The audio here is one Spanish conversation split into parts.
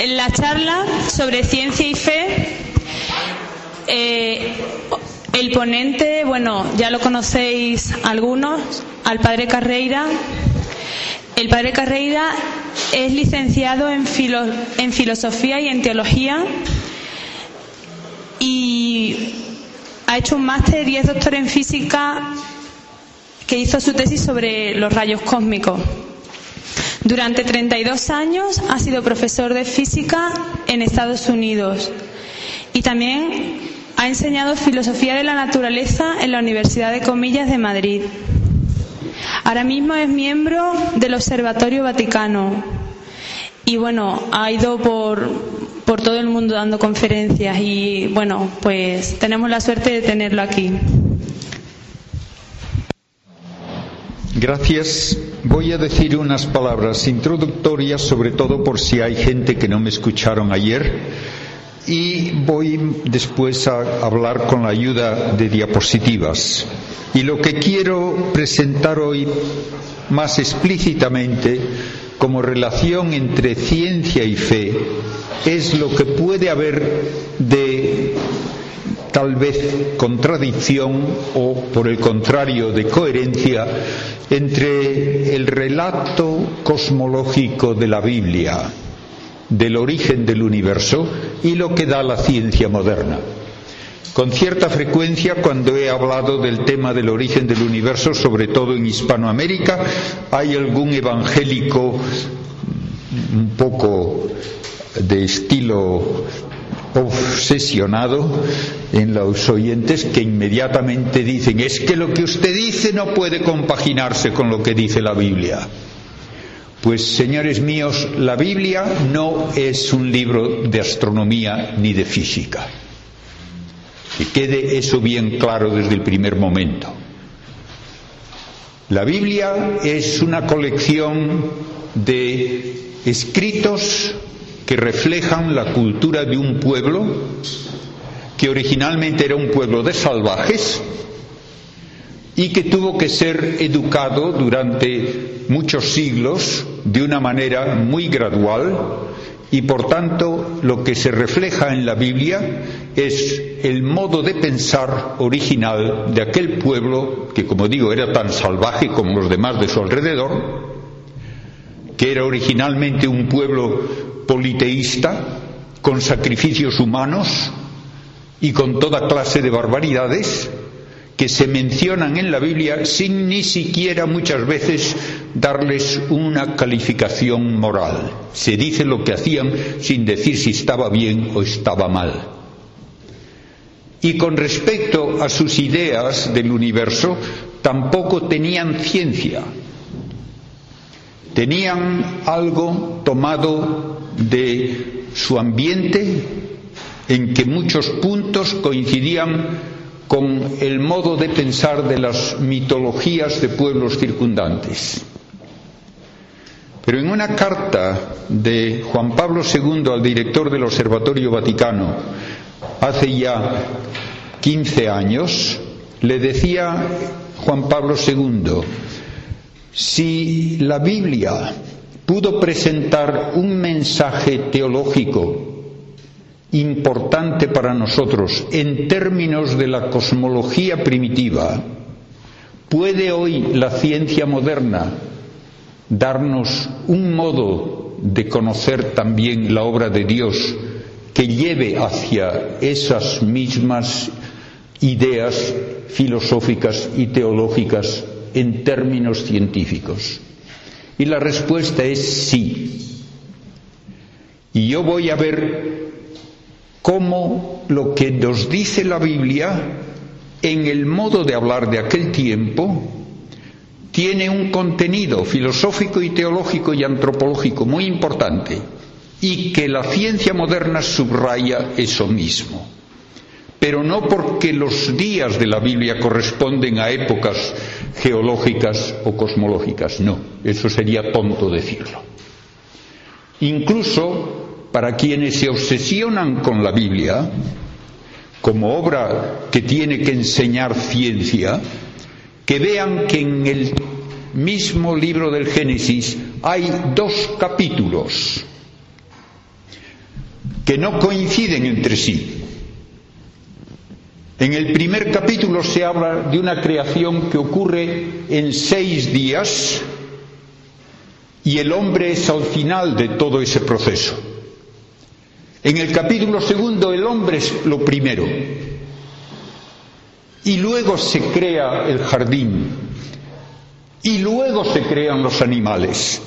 en la charla sobre ciencia y fe, eh, el ponente, bueno, ya lo conocéis algunos, al padre Carreira. El padre Carreira es licenciado en, en filosofía y en teología y ha hecho un máster y es doctor en física que hizo su tesis sobre los rayos cósmicos. Durante 32 años ha sido profesor de física en Estados Unidos y también ha enseñado filosofía de la naturaleza en la Universidad de Comillas de Madrid. Ahora mismo es miembro del Observatorio Vaticano y bueno, ha ido por, por todo el mundo dando conferencias y bueno, pues tenemos la suerte de tenerlo aquí. Gracias. Voy a decir unas palabras introductorias, sobre todo por si hay gente que no me escucharon ayer, y voy después a hablar con la ayuda de diapositivas. Y lo que quiero presentar hoy más explícitamente como relación entre ciencia y fe es lo que puede haber de tal vez contradicción o por el contrario de coherencia entre el relato cosmológico de la Biblia del origen del universo y lo que da la ciencia moderna. Con cierta frecuencia, cuando he hablado del tema del origen del universo, sobre todo en Hispanoamérica, hay algún evangélico un poco de estilo obsesionado en los oyentes que inmediatamente dicen es que lo que usted dice no puede compaginarse con lo que dice la Biblia. Pues señores míos, la Biblia no es un libro de astronomía ni de física. Que quede eso bien claro desde el primer momento. La Biblia es una colección de escritos que reflejan la cultura de un pueblo que originalmente era un pueblo de salvajes y que tuvo que ser educado durante muchos siglos de una manera muy gradual y por tanto lo que se refleja en la Biblia es el modo de pensar original de aquel pueblo que como digo era tan salvaje como los demás de su alrededor que era originalmente un pueblo politeísta, con sacrificios humanos y con toda clase de barbaridades que se mencionan en la Biblia sin ni siquiera muchas veces darles una calificación moral. Se dice lo que hacían sin decir si estaba bien o estaba mal. Y con respecto a sus ideas del universo, tampoco tenían ciencia. Tenían algo tomado de su ambiente en que muchos puntos coincidían con el modo de pensar de las mitologías de pueblos circundantes. Pero en una carta de Juan Pablo II al director del Observatorio Vaticano hace ya 15 años, le decía Juan Pablo II, si la Biblia pudo presentar un mensaje teológico importante para nosotros en términos de la cosmología primitiva, ¿puede hoy la ciencia moderna darnos un modo de conocer también la obra de Dios que lleve hacia esas mismas ideas filosóficas y teológicas en términos científicos? Y la respuesta es sí. Y yo voy a ver cómo lo que nos dice la Biblia en el modo de hablar de aquel tiempo tiene un contenido filosófico y teológico y antropológico muy importante y que la ciencia moderna subraya eso mismo pero no porque los días de la Biblia corresponden a épocas geológicas o cosmológicas, no, eso sería tonto decirlo. Incluso para quienes se obsesionan con la Biblia, como obra que tiene que enseñar ciencia, que vean que en el mismo libro del Génesis hay dos capítulos que no coinciden entre sí. En el primer capítulo se habla de una creación que ocurre en seis días y el hombre es al final de todo ese proceso. En el capítulo segundo el hombre es lo primero y luego se crea el jardín y luego se crean los animales.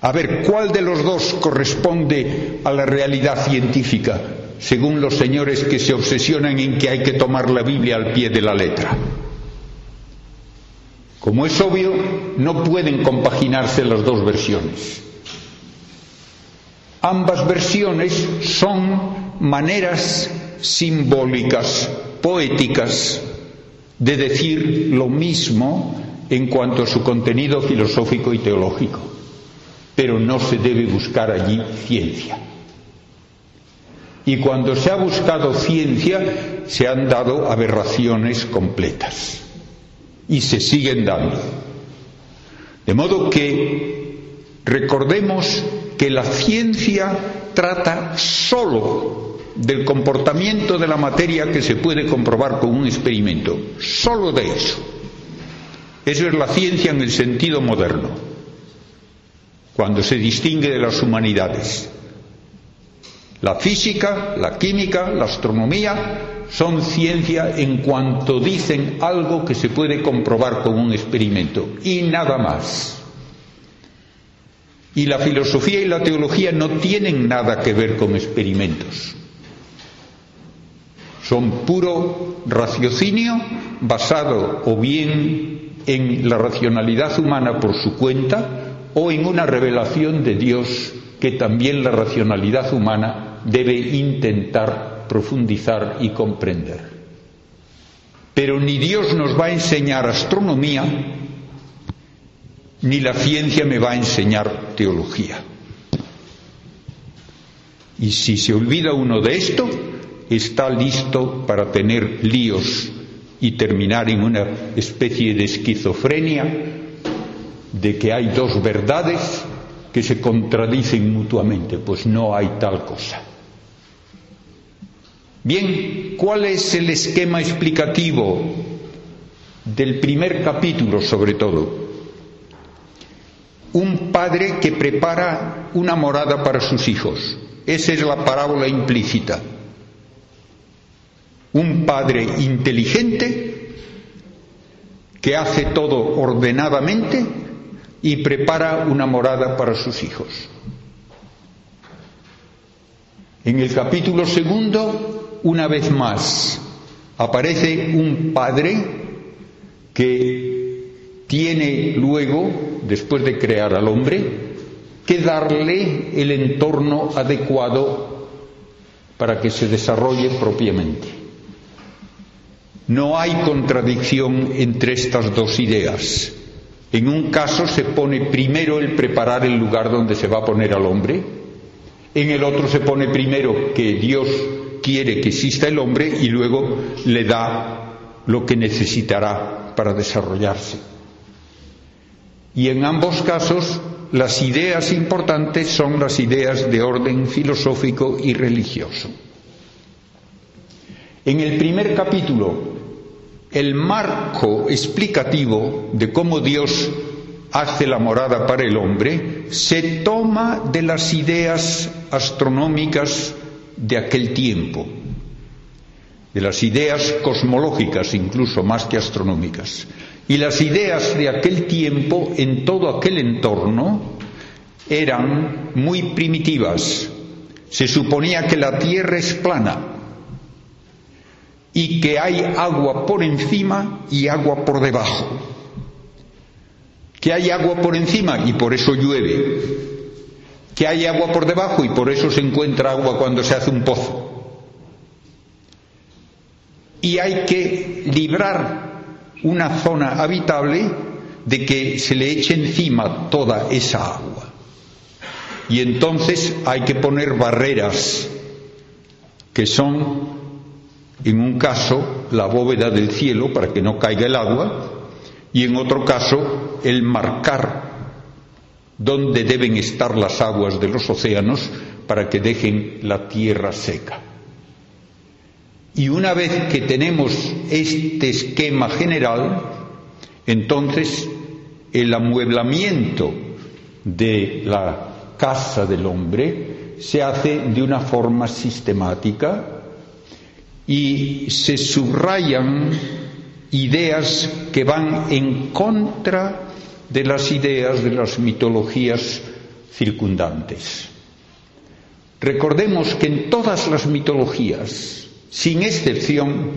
A ver, ¿cuál de los dos corresponde a la realidad científica, según los señores que se obsesionan en que hay que tomar la Biblia al pie de la letra? Como es obvio, no pueden compaginarse las dos versiones. Ambas versiones son maneras simbólicas, poéticas, de decir lo mismo en cuanto a su contenido filosófico y teológico pero no se debe buscar allí ciencia. Y cuando se ha buscado ciencia, se han dado aberraciones completas. Y se siguen dando. De modo que recordemos que la ciencia trata solo del comportamiento de la materia que se puede comprobar con un experimento. Solo de eso. Eso es la ciencia en el sentido moderno cuando se distingue de las humanidades. La física, la química, la astronomía son ciencia en cuanto dicen algo que se puede comprobar con un experimento y nada más. Y la filosofía y la teología no tienen nada que ver con experimentos. Son puro raciocinio basado o bien en la racionalidad humana por su cuenta o en una revelación de Dios que también la racionalidad humana debe intentar profundizar y comprender. Pero ni Dios nos va a enseñar astronomía, ni la ciencia me va a enseñar teología. Y si se olvida uno de esto, está listo para tener líos y terminar en una especie de esquizofrenia de que hay dos verdades que se contradicen mutuamente, pues no hay tal cosa. Bien, ¿cuál es el esquema explicativo del primer capítulo sobre todo? Un padre que prepara una morada para sus hijos. Esa es la parábola implícita. Un padre inteligente que hace todo ordenadamente y prepara una morada para sus hijos. En el capítulo segundo, una vez más, aparece un padre que tiene luego, después de crear al hombre, que darle el entorno adecuado para que se desarrolle propiamente. No hay contradicción entre estas dos ideas. En un caso se pone primero el preparar el lugar donde se va a poner al hombre, en el otro se pone primero que Dios quiere que exista el hombre y luego le da lo que necesitará para desarrollarse. Y en ambos casos las ideas importantes son las ideas de orden filosófico y religioso. En el primer capítulo el marco explicativo de cómo Dios hace la morada para el hombre se toma de las ideas astronómicas de aquel tiempo, de las ideas cosmológicas incluso más que astronómicas. Y las ideas de aquel tiempo en todo aquel entorno eran muy primitivas. Se suponía que la Tierra es plana, y que hay agua por encima y agua por debajo. Que hay agua por encima y por eso llueve. Que hay agua por debajo y por eso se encuentra agua cuando se hace un pozo. Y hay que librar una zona habitable de que se le eche encima toda esa agua. Y entonces hay que poner barreras que son en un caso la bóveda del cielo para que no caiga el agua y en otro caso el marcar dónde deben estar las aguas de los océanos para que dejen la tierra seca. Y una vez que tenemos este esquema general, entonces el amueblamiento de la casa del hombre se hace de una forma sistemática y se subrayan ideas que van en contra de las ideas de las mitologías circundantes. Recordemos que en todas las mitologías, sin excepción,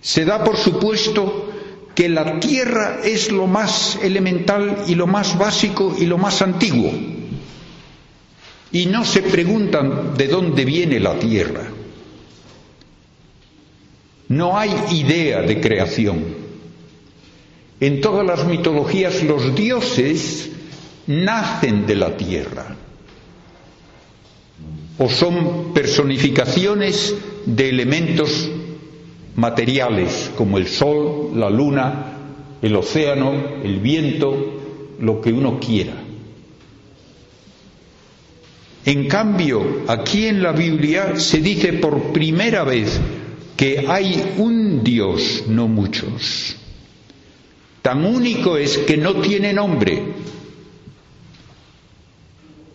se da por supuesto que la tierra es lo más elemental y lo más básico y lo más antiguo. Y no se preguntan de dónde viene la tierra. No hay idea de creación. En todas las mitologías los dioses nacen de la tierra o son personificaciones de elementos materiales como el sol, la luna, el océano, el viento, lo que uno quiera. En cambio, aquí en la Biblia se dice por primera vez que hay un Dios, no muchos. Tan único es que no tiene nombre,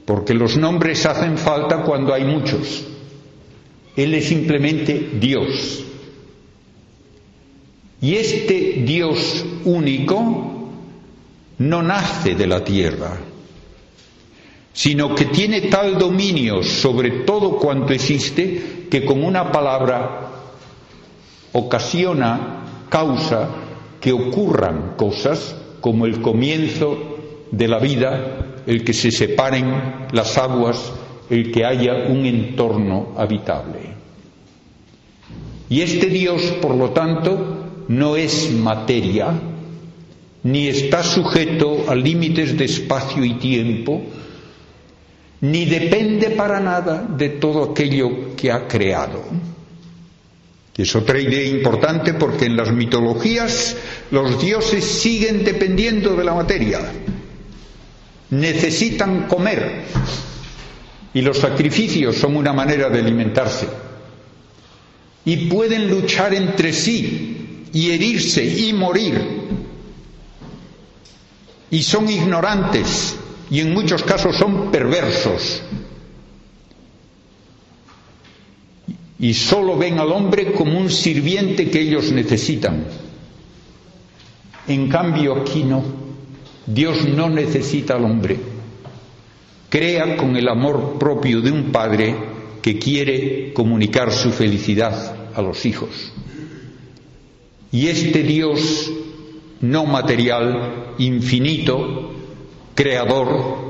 porque los nombres hacen falta cuando hay muchos. Él es simplemente Dios. Y este Dios único no nace de la tierra, sino que tiene tal dominio sobre todo cuanto existe que con una palabra ocasiona, causa que ocurran cosas como el comienzo de la vida, el que se separen las aguas, el que haya un entorno habitable. Y este Dios, por lo tanto, no es materia, ni está sujeto a límites de espacio y tiempo, ni depende para nada de todo aquello que ha creado. Es otra idea importante porque en las mitologías los dioses siguen dependiendo de la materia. Necesitan comer y los sacrificios son una manera de alimentarse. Y pueden luchar entre sí y herirse y morir. Y son ignorantes y en muchos casos son perversos y solo ven al hombre como un sirviente que ellos necesitan. En cambio aquí no. Dios no necesita al hombre. Crea con el amor propio de un padre que quiere comunicar su felicidad a los hijos. Y este Dios no material, infinito, creador,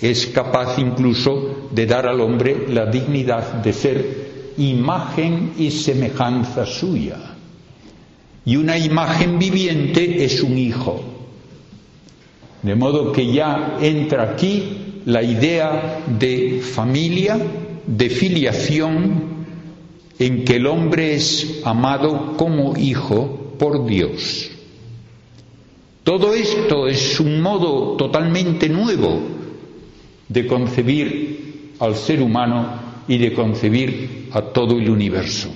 es capaz incluso de dar al hombre la dignidad de ser imagen y semejanza suya. Y una imagen viviente es un hijo. De modo que ya entra aquí la idea de familia, de filiación, en que el hombre es amado como hijo por Dios. Todo esto es un modo totalmente nuevo de concebir al ser humano y de concebir a todo el universo.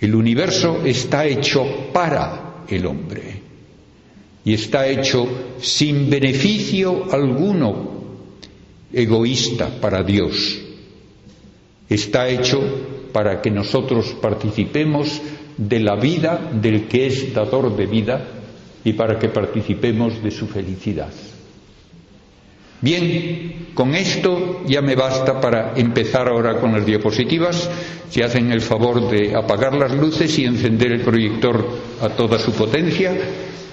El universo está hecho para el hombre y está hecho sin beneficio alguno egoísta para Dios. Está hecho para que nosotros participemos de la vida del que es dador de vida y para que participemos de su felicidad. Bien, con esto ya me basta para empezar ahora con las diapositivas. Si hacen el favor de apagar las luces y encender el proyector a toda su potencia,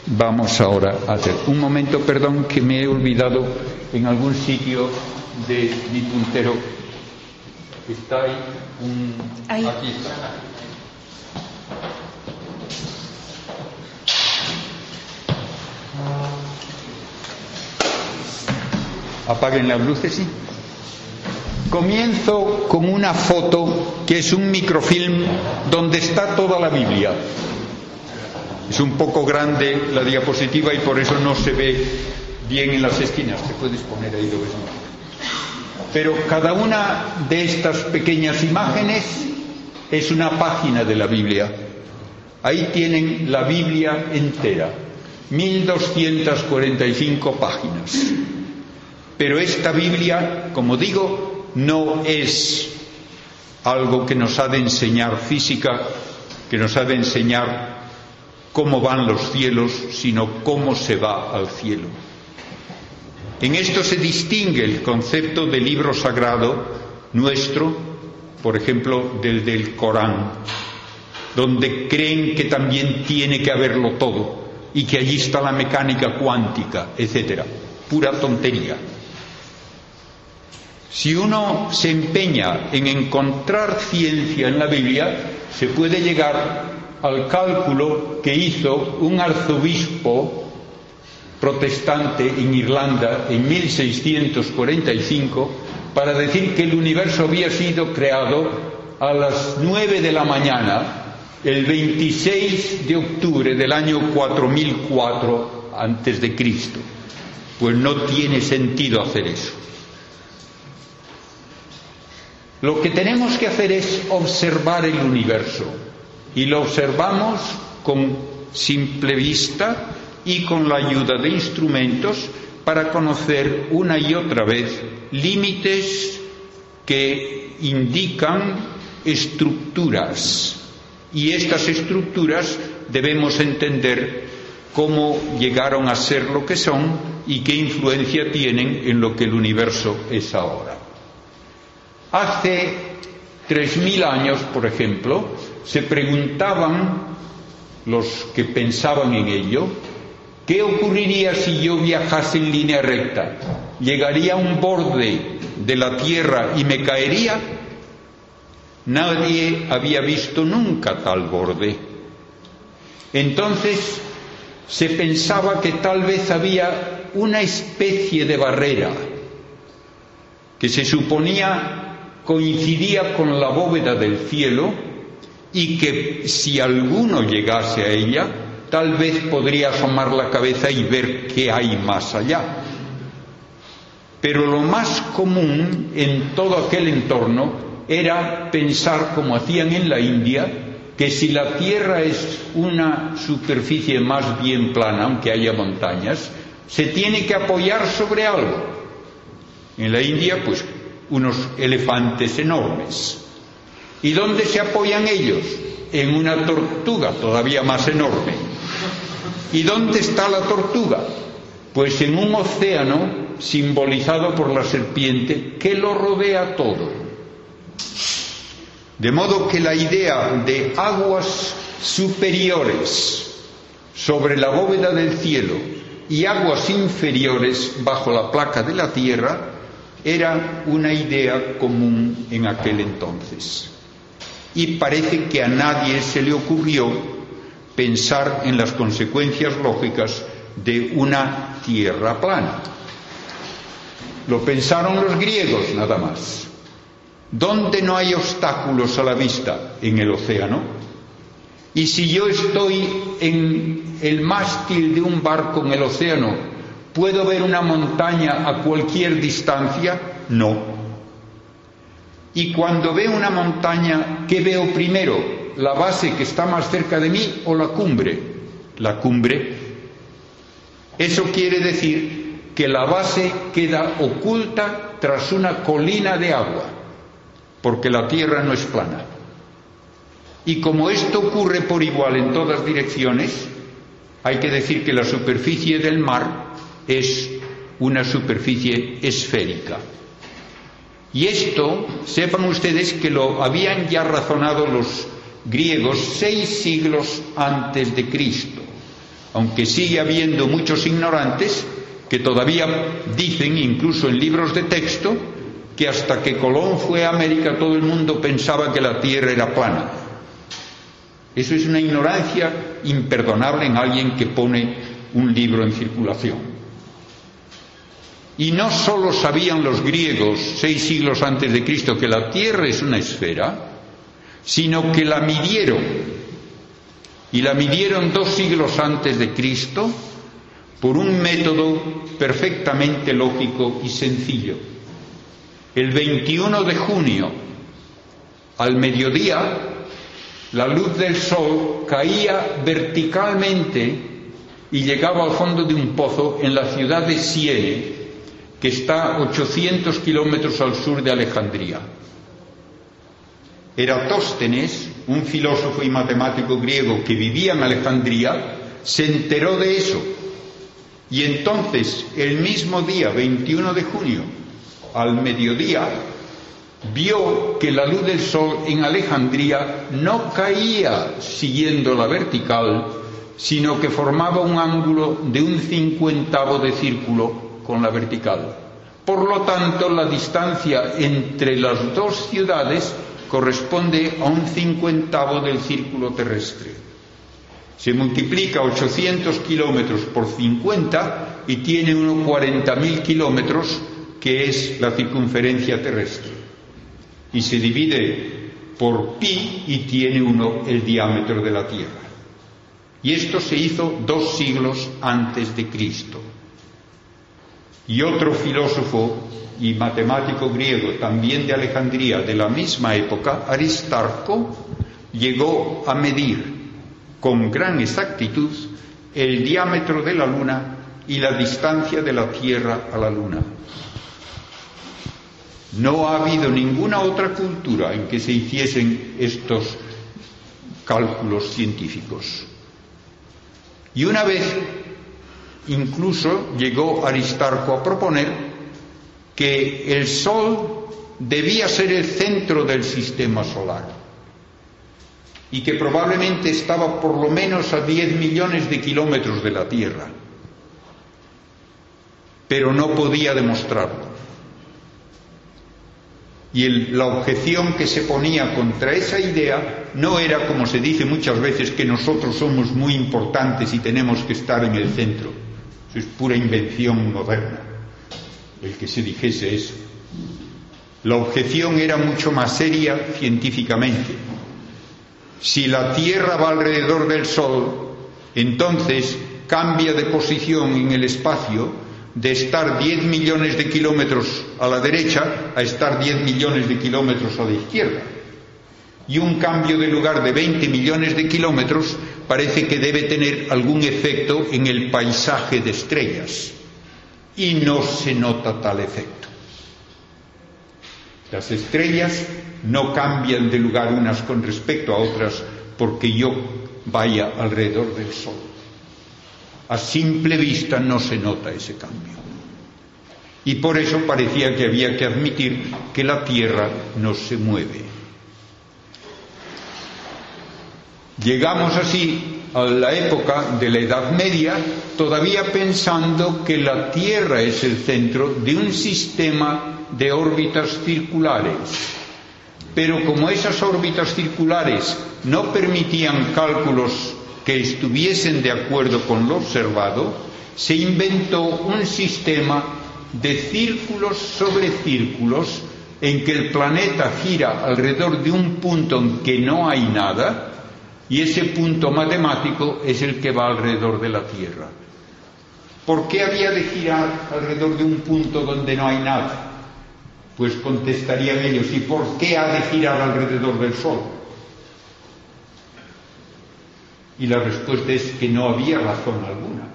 vamos ahora a hacer. Un momento, perdón, que me he olvidado en algún sitio de mi puntero. Está ahí un. Aquí está. Apaguen las luces, sí. Comienzo con una foto que es un microfilm donde está toda la Biblia. Es un poco grande la diapositiva y por eso no se ve bien en las esquinas. Te puedes poner ahí lo ves Pero cada una de estas pequeñas imágenes es una página de la Biblia. Ahí tienen la Biblia entera, 1245 páginas. Pero esta Biblia, como digo, no es algo que nos ha de enseñar física, que nos ha de enseñar cómo van los cielos, sino cómo se va al cielo. En esto se distingue el concepto de libro sagrado nuestro, por ejemplo, del del Corán, donde creen que también tiene que haberlo todo y que allí está la mecánica cuántica, etcétera. Pura tontería. Si uno se empeña en encontrar ciencia en la Biblia, se puede llegar al cálculo que hizo un arzobispo protestante en Irlanda en 1645 para decir que el universo había sido creado a las nueve de la mañana el 26 de octubre del año 4004 antes de Cristo. Pues no tiene sentido hacer eso. Lo que tenemos que hacer es observar el universo y lo observamos con simple vista y con la ayuda de instrumentos para conocer una y otra vez límites que indican estructuras y estas estructuras debemos entender cómo llegaron a ser lo que son y qué influencia tienen en lo que el universo es ahora. Hace tres mil años, por ejemplo, se preguntaban los que pensaban en ello ¿Qué ocurriría si yo viajase en línea recta? ¿Llegaría a un borde de la Tierra y me caería? Nadie había visto nunca tal borde. Entonces se pensaba que tal vez había una especie de barrera que se suponía coincidía con la bóveda del cielo y que si alguno llegase a ella, tal vez podría asomar la cabeza y ver qué hay más allá. Pero lo más común en todo aquel entorno era pensar, como hacían en la India, que si la Tierra es una superficie más bien plana, aunque haya montañas, se tiene que apoyar sobre algo. En la India, pues, unos elefantes enormes. ¿Y dónde se apoyan ellos? En una tortuga todavía más enorme. ¿Y dónde está la tortuga? Pues en un océano simbolizado por la serpiente que lo rodea todo. De modo que la idea de aguas superiores sobre la bóveda del cielo y aguas inferiores bajo la placa de la tierra era una idea común en aquel entonces. Y parece que a nadie se le ocurrió pensar en las consecuencias lógicas de una tierra plana. Lo pensaron los griegos nada más. ¿Dónde no hay obstáculos a la vista? En el océano. Y si yo estoy en el mástil de un barco en el océano, ¿puedo ver una montaña a cualquier distancia? No. Y cuando veo una montaña, ¿qué veo primero? la base que está más cerca de mí o la cumbre? La cumbre. Eso quiere decir que la base queda oculta tras una colina de agua, porque la tierra no es plana. Y como esto ocurre por igual en todas direcciones, hay que decir que la superficie del mar es una superficie esférica. Y esto, sepan ustedes que lo habían ya razonado los griegos seis siglos antes de Cristo, aunque sigue habiendo muchos ignorantes que todavía dicen, incluso en libros de texto, que hasta que Colón fue a América todo el mundo pensaba que la Tierra era plana. Eso es una ignorancia imperdonable en alguien que pone un libro en circulación. Y no solo sabían los griegos seis siglos antes de Cristo que la Tierra es una esfera, sino que la midieron. Y la midieron dos siglos antes de Cristo por un método perfectamente lógico y sencillo. el 21 de junio, al mediodía, la luz del sol caía verticalmente y llegaba al fondo de un pozo en la ciudad de Siene, que está 800 kilómetros al sur de Alejandría. Eratóstenes, un filósofo y matemático griego que vivía en Alejandría, se enteró de eso. Y entonces, el mismo día, 21 de junio, al mediodía, vio que la luz del sol en Alejandría no caía siguiendo la vertical, sino que formaba un ángulo de un cincuentavo de círculo con la vertical. Por lo tanto, la distancia entre las dos ciudades corresponde a un cincuentavo del círculo terrestre. Se multiplica 800 kilómetros por 50 y tiene unos 40.000 kilómetros, que es la circunferencia terrestre. Y se divide por pi y tiene uno el diámetro de la Tierra. Y esto se hizo dos siglos antes de Cristo. Y otro filósofo y matemático griego, también de Alejandría, de la misma época, Aristarco, llegó a medir con gran exactitud el diámetro de la Luna y la distancia de la Tierra a la Luna. No ha habido ninguna otra cultura en que se hiciesen estos cálculos científicos. Y una vez incluso llegó Aristarco a proponer que el Sol debía ser el centro del sistema solar y que probablemente estaba por lo menos a 10 millones de kilómetros de la Tierra, pero no podía demostrarlo. Y la objeción que se ponía contra esa idea no era, como se dice muchas veces, que nosotros somos muy importantes y tenemos que estar en el centro. Eso es pura invención moderna, el que se dijese eso. La objeción era mucho más seria científicamente. Si la Tierra va alrededor del Sol, entonces cambia de posición en el espacio de estar 10 millones de kilómetros a la derecha a estar 10 millones de kilómetros a la izquierda. Y un cambio de lugar de 20 millones de kilómetros parece que debe tener algún efecto en el paisaje de estrellas. Y no se nota tal efecto. Las estrellas no cambian de lugar unas con respecto a otras porque yo vaya alrededor del Sol. A simple vista no se nota ese cambio. Y por eso parecía que había que admitir que la Tierra no se mueve. Llegamos así a la época de la Edad Media, todavía pensando que la Tierra es el centro de un sistema de órbitas circulares. Pero como esas órbitas circulares no permitían cálculos que estuviesen de acuerdo con lo observado, se inventó un sistema de círculos sobre círculos en que el planeta gira alrededor de un punto en que no hay nada y ese punto matemático es el que va alrededor de la Tierra. ¿Por qué había de girar alrededor de un punto donde no hay nada? Pues contestarían ellos, ¿y por qué ha de girar alrededor del Sol? Y la respuesta es que no había razón alguna,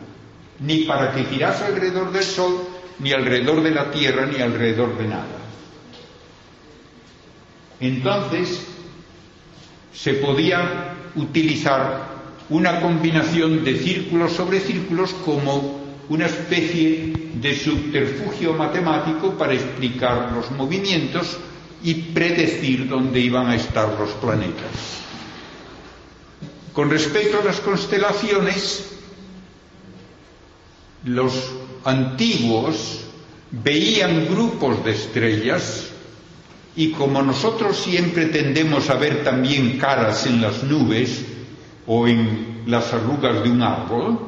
ni para que girase alrededor del Sol, ni alrededor de la Tierra, ni alrededor de nada. Entonces, se podía utilizar una combinación de círculos sobre círculos como una especie de subterfugio matemático para explicar los movimientos y predecir dónde iban a estar los planetas. Con respecto a las constelaciones, los antiguos veían grupos de estrellas y como nosotros siempre tendemos a ver también caras en las nubes o en las arrugas de un árbol,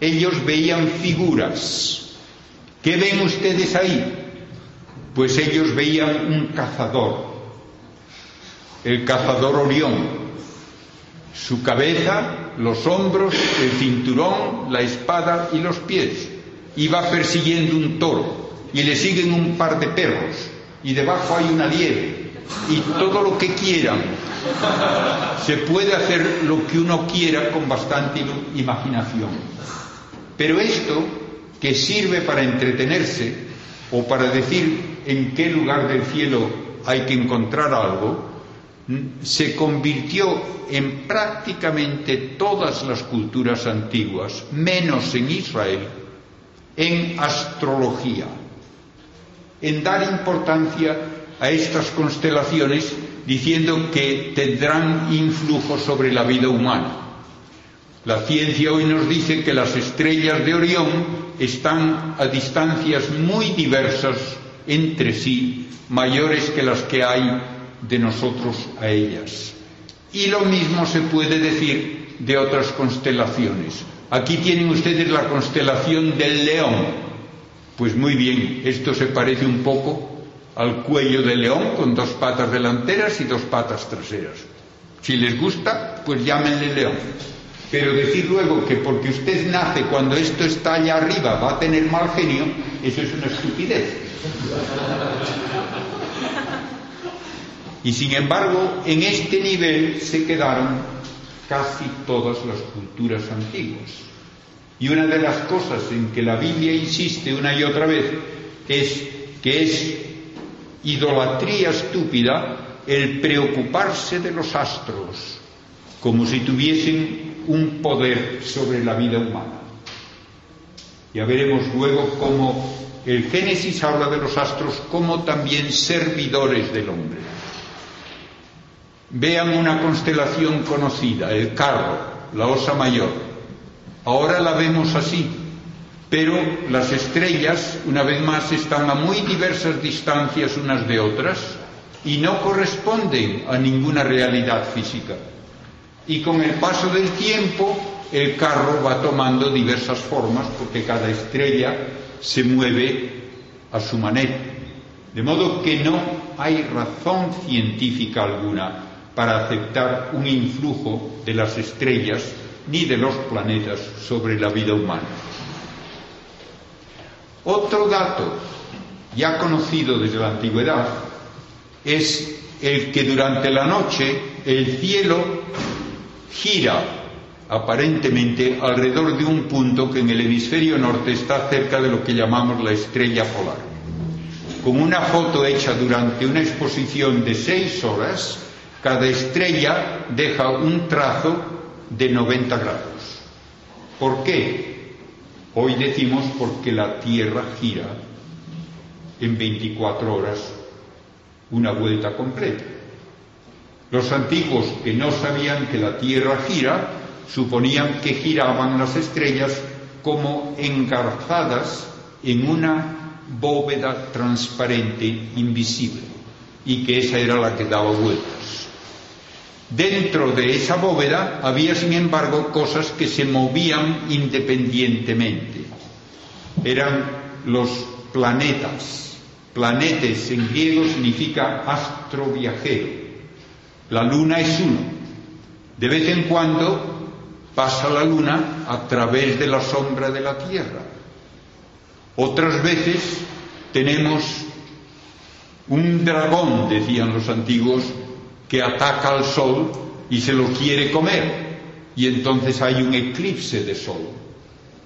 ellos veían figuras. ¿Qué ven ustedes ahí? Pues ellos veían un cazador, el cazador Orión, su cabeza, los hombros, el cinturón, la espada y los pies. Y va persiguiendo un toro y le siguen un par de perros y debajo hay una liebre y todo lo que quieran. Se puede hacer lo que uno quiera con bastante imaginación. Pero esto, que sirve para entretenerse o para decir en qué lugar del cielo hay que encontrar algo, se convirtió en prácticamente todas las culturas antiguas, menos en Israel, en astrología, en dar importancia a estas constelaciones diciendo que tendrán influjo sobre la vida humana. La ciencia hoy nos dice que las estrellas de Orión están a distancias muy diversas entre sí, mayores que las que hay de nosotros a ellas. Y lo mismo se puede decir de otras constelaciones. Aquí tienen ustedes la constelación del león. Pues muy bien, esto se parece un poco al cuello del león con dos patas delanteras y dos patas traseras. Si les gusta, pues llámenle león. Pero decir luego que porque usted nace cuando esto está allá arriba va a tener mal genio, eso es una estupidez. Y sin embargo, en este nivel se quedaron casi todas las culturas antiguas. Y una de las cosas en que la Biblia insiste una y otra vez es que es idolatría estúpida el preocuparse de los astros como si tuviesen un poder sobre la vida humana. Ya veremos luego cómo el Génesis habla de los astros como también servidores del hombre. Vean una constelación conocida, el carro, la osa mayor. Ahora la vemos así, pero las estrellas, una vez más, están a muy diversas distancias unas de otras y no corresponden a ninguna realidad física. Y con el paso del tiempo, el carro va tomando diversas formas porque cada estrella se mueve a su manera. De modo que no hay razón científica alguna para aceptar un influjo de las estrellas ni de los planetas sobre la vida humana. Otro dato ya conocido desde la antigüedad es el que durante la noche el cielo gira aparentemente alrededor de un punto que en el hemisferio norte está cerca de lo que llamamos la estrella polar. Con una foto hecha durante una exposición de seis horas, cada estrella deja un trazo de 90 grados. ¿Por qué? Hoy decimos porque la Tierra gira en 24 horas una vuelta completa. Los antiguos que no sabían que la Tierra gira, suponían que giraban las estrellas como engarzadas en una bóveda transparente invisible y que esa era la que daba vuelta. Dentro de esa bóveda había, sin embargo, cosas que se movían independientemente. Eran los planetas. Planetes en griego significa astro viajero. La luna es uno. De vez en cuando pasa la luna a través de la sombra de la Tierra. Otras veces tenemos un dragón, decían los antiguos, que ataca al sol y se lo quiere comer. Y entonces hay un eclipse de sol.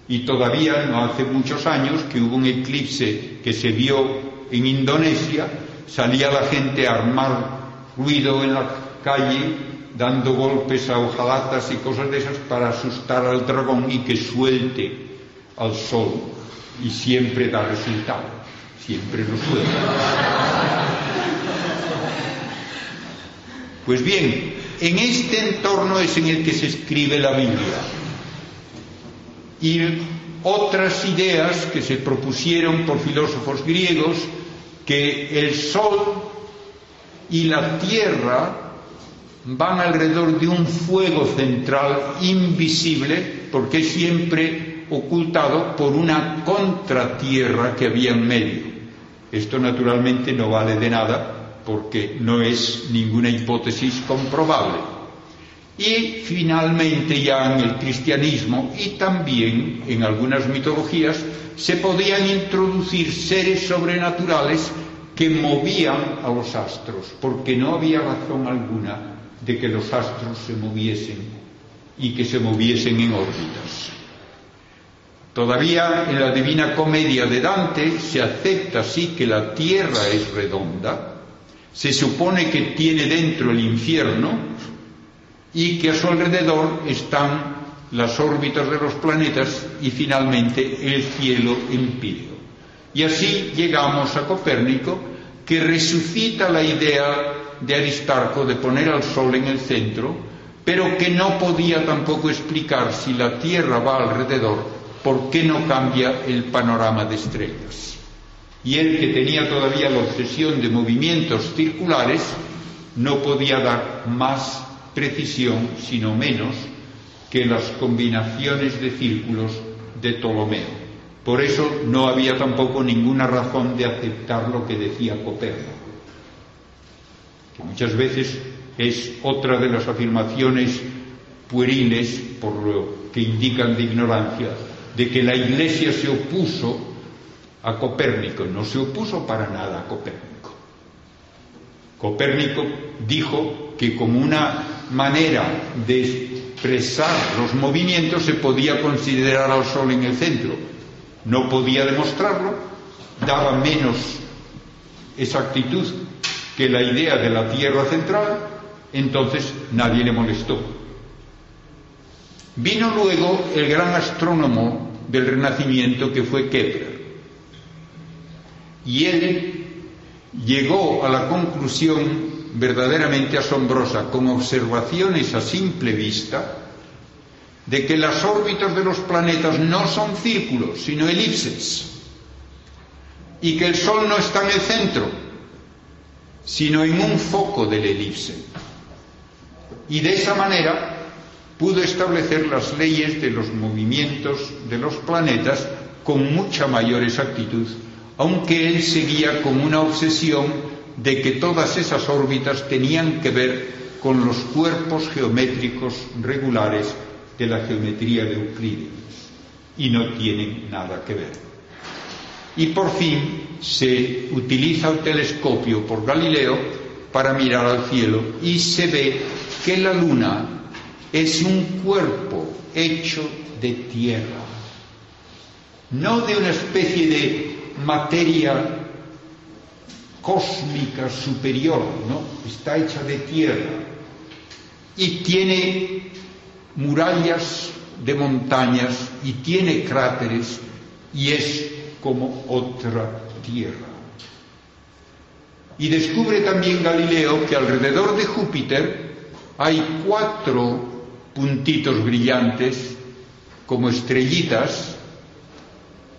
Y todavía no hace muchos años que hubo un eclipse que se vio en Indonesia, salía la gente a armar ruido en la calle, dando golpes a hojalatas y cosas de esas para asustar al dragón y que suelte al sol. Y siempre da resultado, siempre lo suelta. Pues bien, en este entorno es en el que se escribe la Biblia. Y otras ideas que se propusieron por filósofos griegos, que el Sol y la Tierra van alrededor de un fuego central invisible, porque es siempre ocultado por una contratierra que había en medio. Esto naturalmente no vale de nada porque no es ninguna hipótesis comprobable. Y finalmente ya en el cristianismo y también en algunas mitologías se podían introducir seres sobrenaturales que movían a los astros, porque no había razón alguna de que los astros se moviesen y que se moviesen en órbitas. Todavía en la Divina Comedia de Dante se acepta así que la Tierra es redonda, se supone que tiene dentro el infierno y que a su alrededor están las órbitas de los planetas y finalmente el cielo empíreo. Y así llegamos a Copérnico, que resucita la idea de Aristarco de poner al Sol en el centro, pero que no podía tampoco explicar si la Tierra va alrededor, ¿por qué no cambia el panorama de estrellas? Y él, que tenía todavía la obsesión de movimientos circulares, no podía dar más precisión, sino menos, que las combinaciones de círculos de Ptolomeo. Por eso no había tampoco ninguna razón de aceptar lo que decía Copérnico, que muchas veces es otra de las afirmaciones pueriles, por lo que indican de ignorancia, de que la Iglesia se opuso a Copérnico. No se opuso para nada a Copérnico. Copérnico dijo que como una manera de expresar los movimientos se podía considerar al Sol en el centro no podía demostrarlo, daba menos exactitud que la idea de la Tierra central, entonces nadie le molestó. Vino luego el gran astrónomo del Renacimiento que fue Kepler, y él llegó a la conclusión verdaderamente asombrosa, con observaciones a simple vista, de que las órbitas de los planetas no son círculos, sino elipses, y que el Sol no está en el centro, sino en un foco del elipse. Y de esa manera pudo establecer las leyes de los movimientos de los planetas con mucha mayor exactitud, aunque él seguía con una obsesión de que todas esas órbitas tenían que ver con los cuerpos geométricos regulares de la geometría de Euclides y no tienen nada que ver. Y por fin se utiliza el telescopio por Galileo para mirar al cielo y se ve que la luna es un cuerpo hecho de tierra, no de una especie de materia cósmica superior, no, está hecha de tierra y tiene murallas de montañas y tiene cráteres y es como otra tierra. Y descubre también Galileo que alrededor de Júpiter hay cuatro puntitos brillantes como estrellitas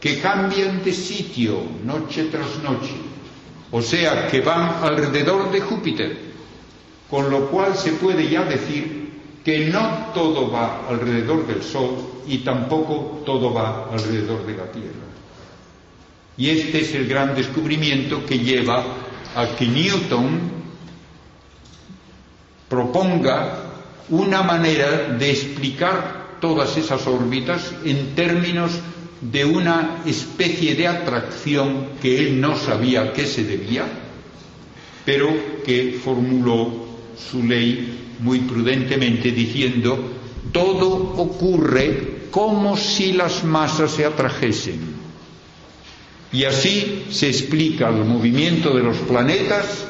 que cambian de sitio noche tras noche, o sea que van alrededor de Júpiter, con lo cual se puede ya decir que no todo va alrededor del Sol y tampoco todo va alrededor de la Tierra. Y este es el gran descubrimiento que lleva a que Newton proponga una manera de explicar todas esas órbitas en términos de una especie de atracción que él no sabía a qué se debía, pero que formuló su ley muy prudentemente diciendo, todo ocurre como si las masas se atrajesen. Y así se explica el movimiento de los planetas,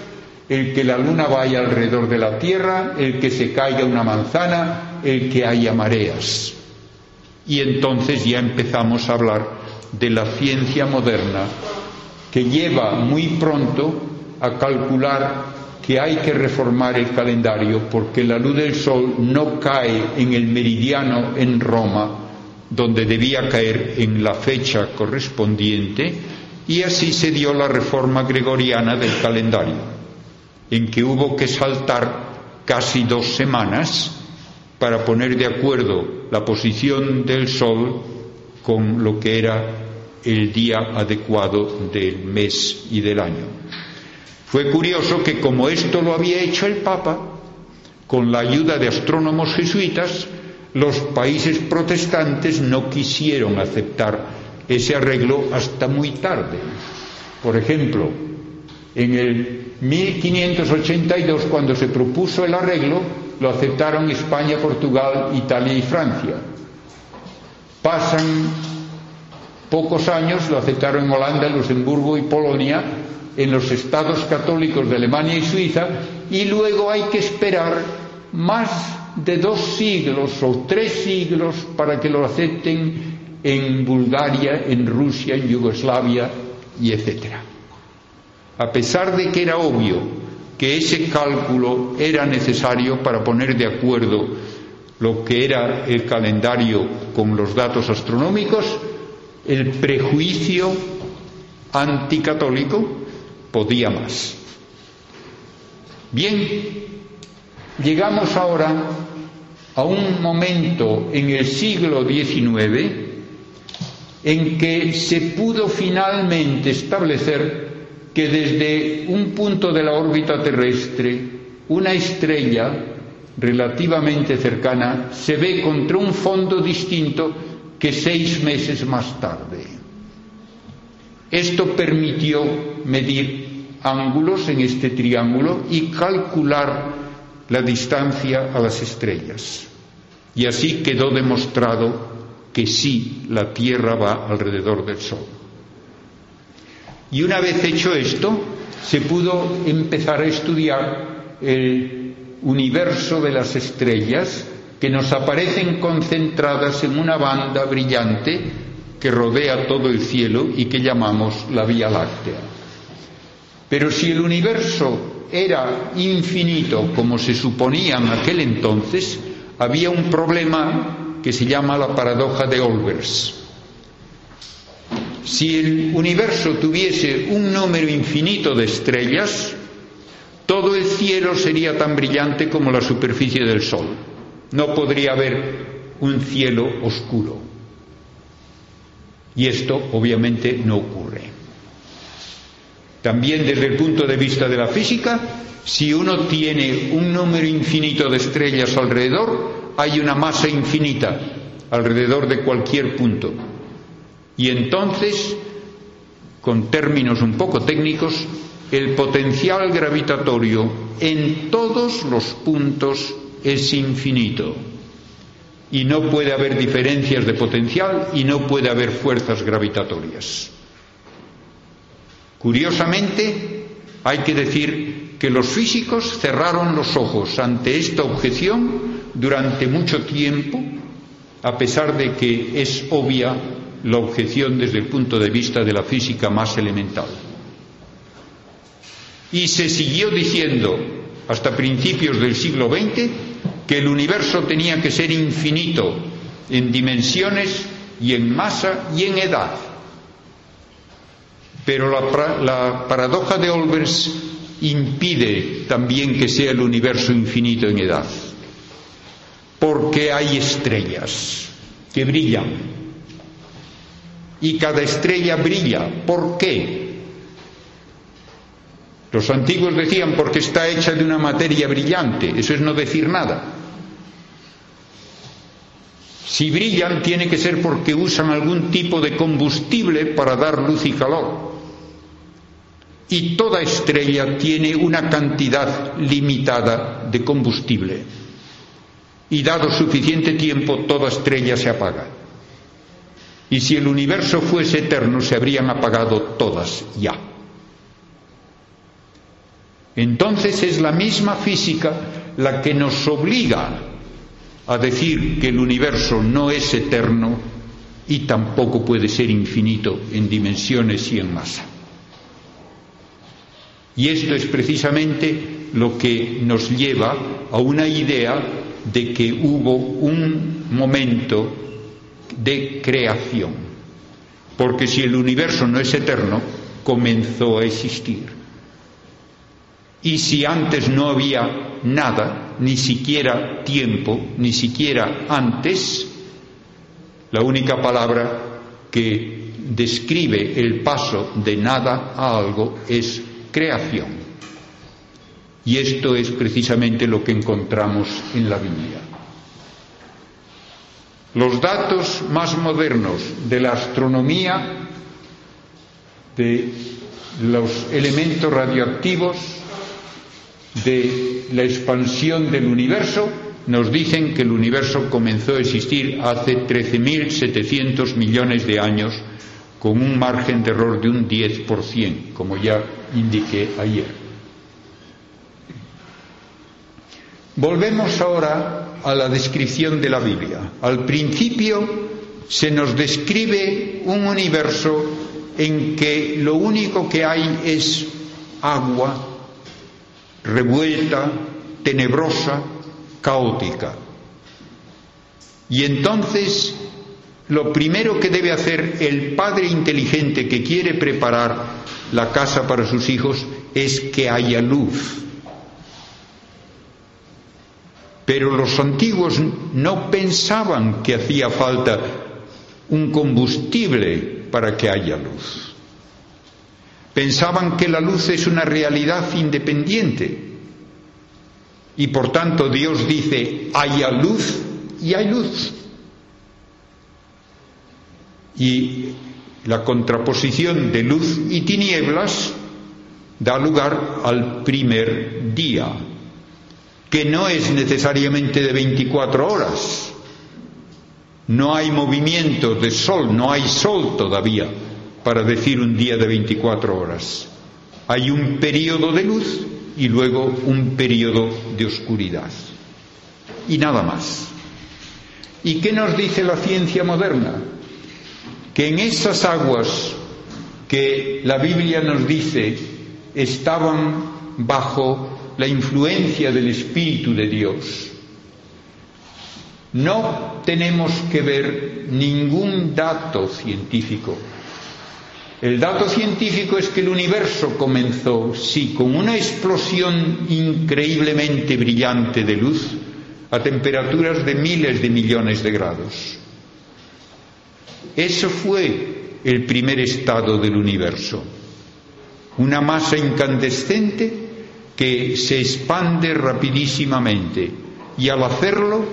el que la luna vaya alrededor de la Tierra, el que se caiga una manzana, el que haya mareas. Y entonces ya empezamos a hablar de la ciencia moderna que lleva muy pronto a calcular que hay que reformar el calendario porque la luz del sol no cae en el meridiano en Roma, donde debía caer en la fecha correspondiente, y así se dio la reforma gregoriana del calendario, en que hubo que saltar casi dos semanas para poner de acuerdo la posición del sol con lo que era el día adecuado del mes y del año. Fue curioso que como esto lo había hecho el Papa, con la ayuda de astrónomos jesuitas, los países protestantes no quisieron aceptar ese arreglo hasta muy tarde. Por ejemplo, En el 1582, cuando se propuso el arreglo, lo aceptaron España, Portugal, Italia y Francia. Pasan pocos años, lo aceptaron Holanda, Luxemburgo y Polonia, en los estados católicos de Alemania y Suiza, y luego hay que esperar más de dos siglos o tres siglos para que lo acepten en Bulgaria, en Rusia, en Yugoslavia y etcétera. A pesar de que era obvio que ese cálculo era necesario para poner de acuerdo lo que era el calendario con los datos astronómicos, el prejuicio anticatólico podía más. Bien, llegamos ahora a un momento en el siglo XIX en que se pudo finalmente establecer que desde un punto de la órbita terrestre una estrella relativamente cercana se ve contra un fondo distinto que seis meses más tarde. Esto permitió medir ángulos en este triángulo y calcular la distancia a las estrellas. Y así quedó demostrado que sí la Tierra va alrededor del Sol. Y una vez hecho esto, se pudo empezar a estudiar el universo de las estrellas que nos aparecen concentradas en una banda brillante que rodea todo el cielo y que llamamos la Vía Láctea. Pero si el universo era infinito como se suponía en aquel entonces, había un problema que se llama la paradoja de Olbers. Si el universo tuviese un número infinito de estrellas, todo el cielo sería tan brillante como la superficie del Sol. No podría haber un cielo oscuro. Y esto obviamente no ocurre. También desde el punto de vista de la física, si uno tiene un número infinito de estrellas alrededor, hay una masa infinita alrededor de cualquier punto. Y entonces, con términos un poco técnicos, el potencial gravitatorio en todos los puntos es infinito. Y no puede haber diferencias de potencial y no puede haber fuerzas gravitatorias. Curiosamente, hay que decir que los físicos cerraron los ojos ante esta objeción durante mucho tiempo, a pesar de que es obvia la objeción desde el punto de vista de la física más elemental. Y se siguió diciendo hasta principios del siglo XX que el universo tenía que ser infinito en dimensiones y en masa y en edad. Pero la, paradoja de Olbers impide también que sea el universo infinito en edad, porque hay estrellas que brillan y cada estrella brilla. ¿Por qué? Los antiguos decían porque está hecha de una materia brillante, eso es no decir nada. Si brillan tiene que ser porque usan algún tipo de combustible para dar luz y calor. Y toda estrella tiene una cantidad limitada de combustible. Y dado suficiente tiempo, toda estrella se apaga. Y si el universo fuese eterno, se habrían apagado todas ya. Entonces es la misma física la que nos obliga a decir que el universo no es eterno y tampoco puede ser infinito en dimensiones y en masa. Y esto es precisamente lo que nos lleva a una idea de que hubo un momento de creación. Porque si el universo no es eterno, comenzó a existir. Y si antes no había nada, ni siquiera tiempo, ni siquiera antes, la única palabra que describe el paso de nada a algo es creación. Y esto es precisamente lo que encontramos en la Biblia. Los datos más modernos de la astronomía de los elementos radioactivos de la expansión del universo nos dicen que el universo comenzó a existir hace 13.700 millones de años con un margen de error de un 10%, como ya indiqué ayer. Volvemos ahora a la descripción de la Biblia. Al principio se nos describe un universo en que lo único que hay es agua revuelta, tenebrosa, caótica. Y entonces lo primero que debe hacer el padre inteligente que quiere preparar la casa para sus hijos es que haya luz. Pero los antiguos no pensaban que hacía falta un combustible para que haya luz. Pensaban que la luz es una realidad independiente. Y por tanto Dios dice, haya luz y hay luz. Y la contraposición de luz y tinieblas da lugar al primer día, que no es necesariamente de 24 horas. No hay movimiento de sol, no hay sol todavía para decir un día de 24 horas. Hay un periodo de luz y luego un periodo de oscuridad. Y nada más. ¿Y qué nos dice la ciencia moderna? Que en esas aguas que la Biblia nos dice estaban bajo la influencia del Espíritu de Dios, no tenemos que ver ningún dato científico. El dato científico es que el universo comenzó, sí, con una explosión increíblemente brillante de luz a temperaturas de miles de millones de grados. Eso fue el primer estado del universo. Una masa incandescente que se expande rapidísimamente y al hacerlo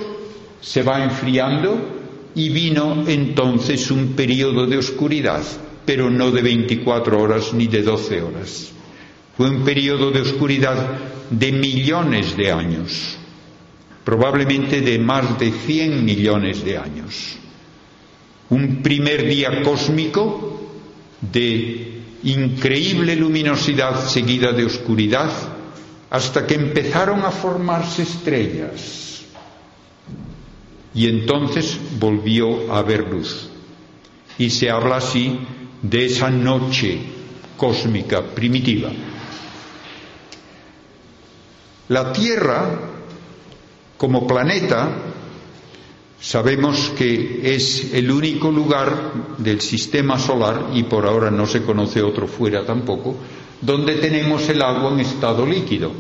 se va enfriando y vino entonces un periodo de oscuridad, pero no de 24 horas ni de 12 horas. Fue un periodo de oscuridad de millones de años, probablemente de más de 100 millones de años. Un primer día cósmico de increíble luminosidad seguida de oscuridad hasta que empezaron a formarse estrellas y entonces volvió a haber luz. Y se habla así de esa noche cósmica primitiva. La Tierra, como planeta, sabemos que es el único lugar del sistema solar, y por ahora no se conoce otro fuera tampoco, donde tenemos el agua en estado líquido.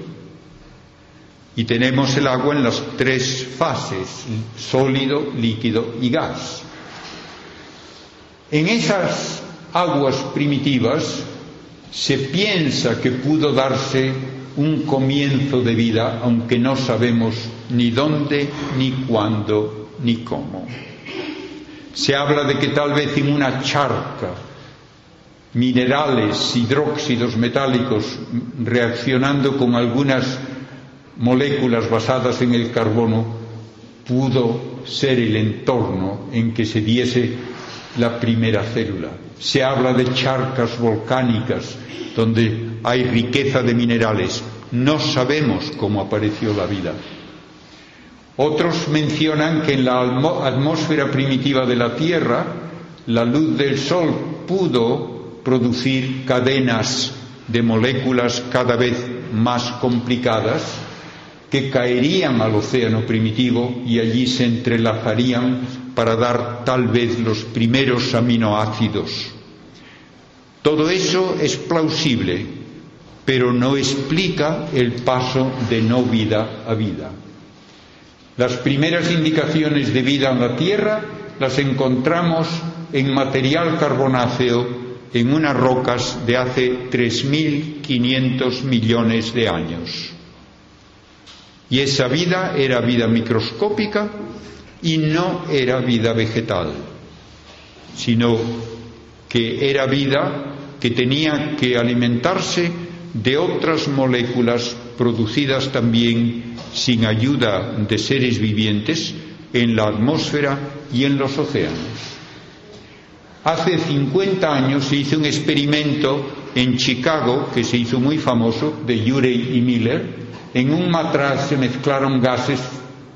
Y tenemos el agua en las tres fases, sólido, líquido y gas. En esas aguas primitivas se piensa que pudo darse un comienzo de vida, aunque no sabemos ni dónde, ni cuándo, ni cómo. Se habla de que tal vez en una charca minerales, hidróxidos metálicos, reaccionando con algunas moléculas basadas en el carbono pudo ser el entorno en que se diese la primera célula. Se habla de charcas volcánicas donde hay riqueza de minerales. No sabemos cómo apareció la vida. Otros mencionan que en la atmósfera primitiva de la Tierra la luz del Sol pudo producir cadenas de moléculas cada vez más complicadas que caerían al océano primitivo y allí se entrelazarían para dar tal vez los primeros aminoácidos. Todo eso es plausible, pero no explica el paso de no vida a vida. Las primeras indicaciones de vida en la Tierra las encontramos en material carbonáceo en unas rocas de hace 3.500 millones de años. Y esa vida era vida microscópica y no era vida vegetal, sino que era vida que tenía que alimentarse de otras moléculas producidas también sin ayuda de seres vivientes en la atmósfera y en los océanos. Hace 50 años se hizo un experimento en Chicago, que se hizo muy famoso, de Urey y Miller. En un matraz se mezclaron gases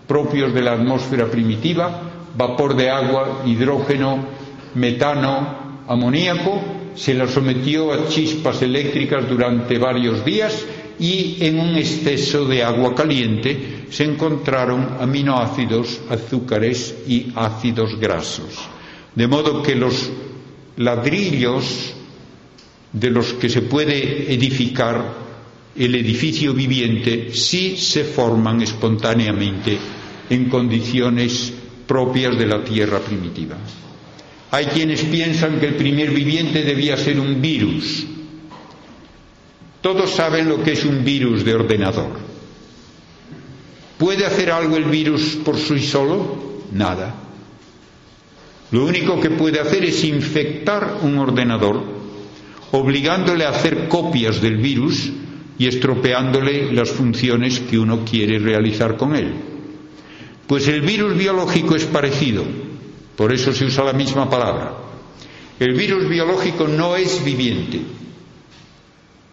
propios de la atmósfera primitiva, vapor de agua, hidrógeno, metano, amoníaco, se la sometió a chispas eléctricas durante varios días y en un exceso de agua caliente se encontraron aminoácidos, azúcares y ácidos grasos. De modo que los ladrillos de los que se puede edificar el edificio viviente sí se forman espontáneamente en condiciones propias de la tierra primitiva. Hay quienes piensan que el primer viviente debía ser un virus. Todos saben lo que es un virus de ordenador. ¿Puede hacer algo el virus por sí solo? Nada. Lo único que puede hacer es infectar un ordenador, obligándole a hacer copias del virus y estropeándole las funciones que uno quiere realizar con él. Pues el virus biológico es parecido, por eso se usa la misma palabra. El virus biológico no es viviente,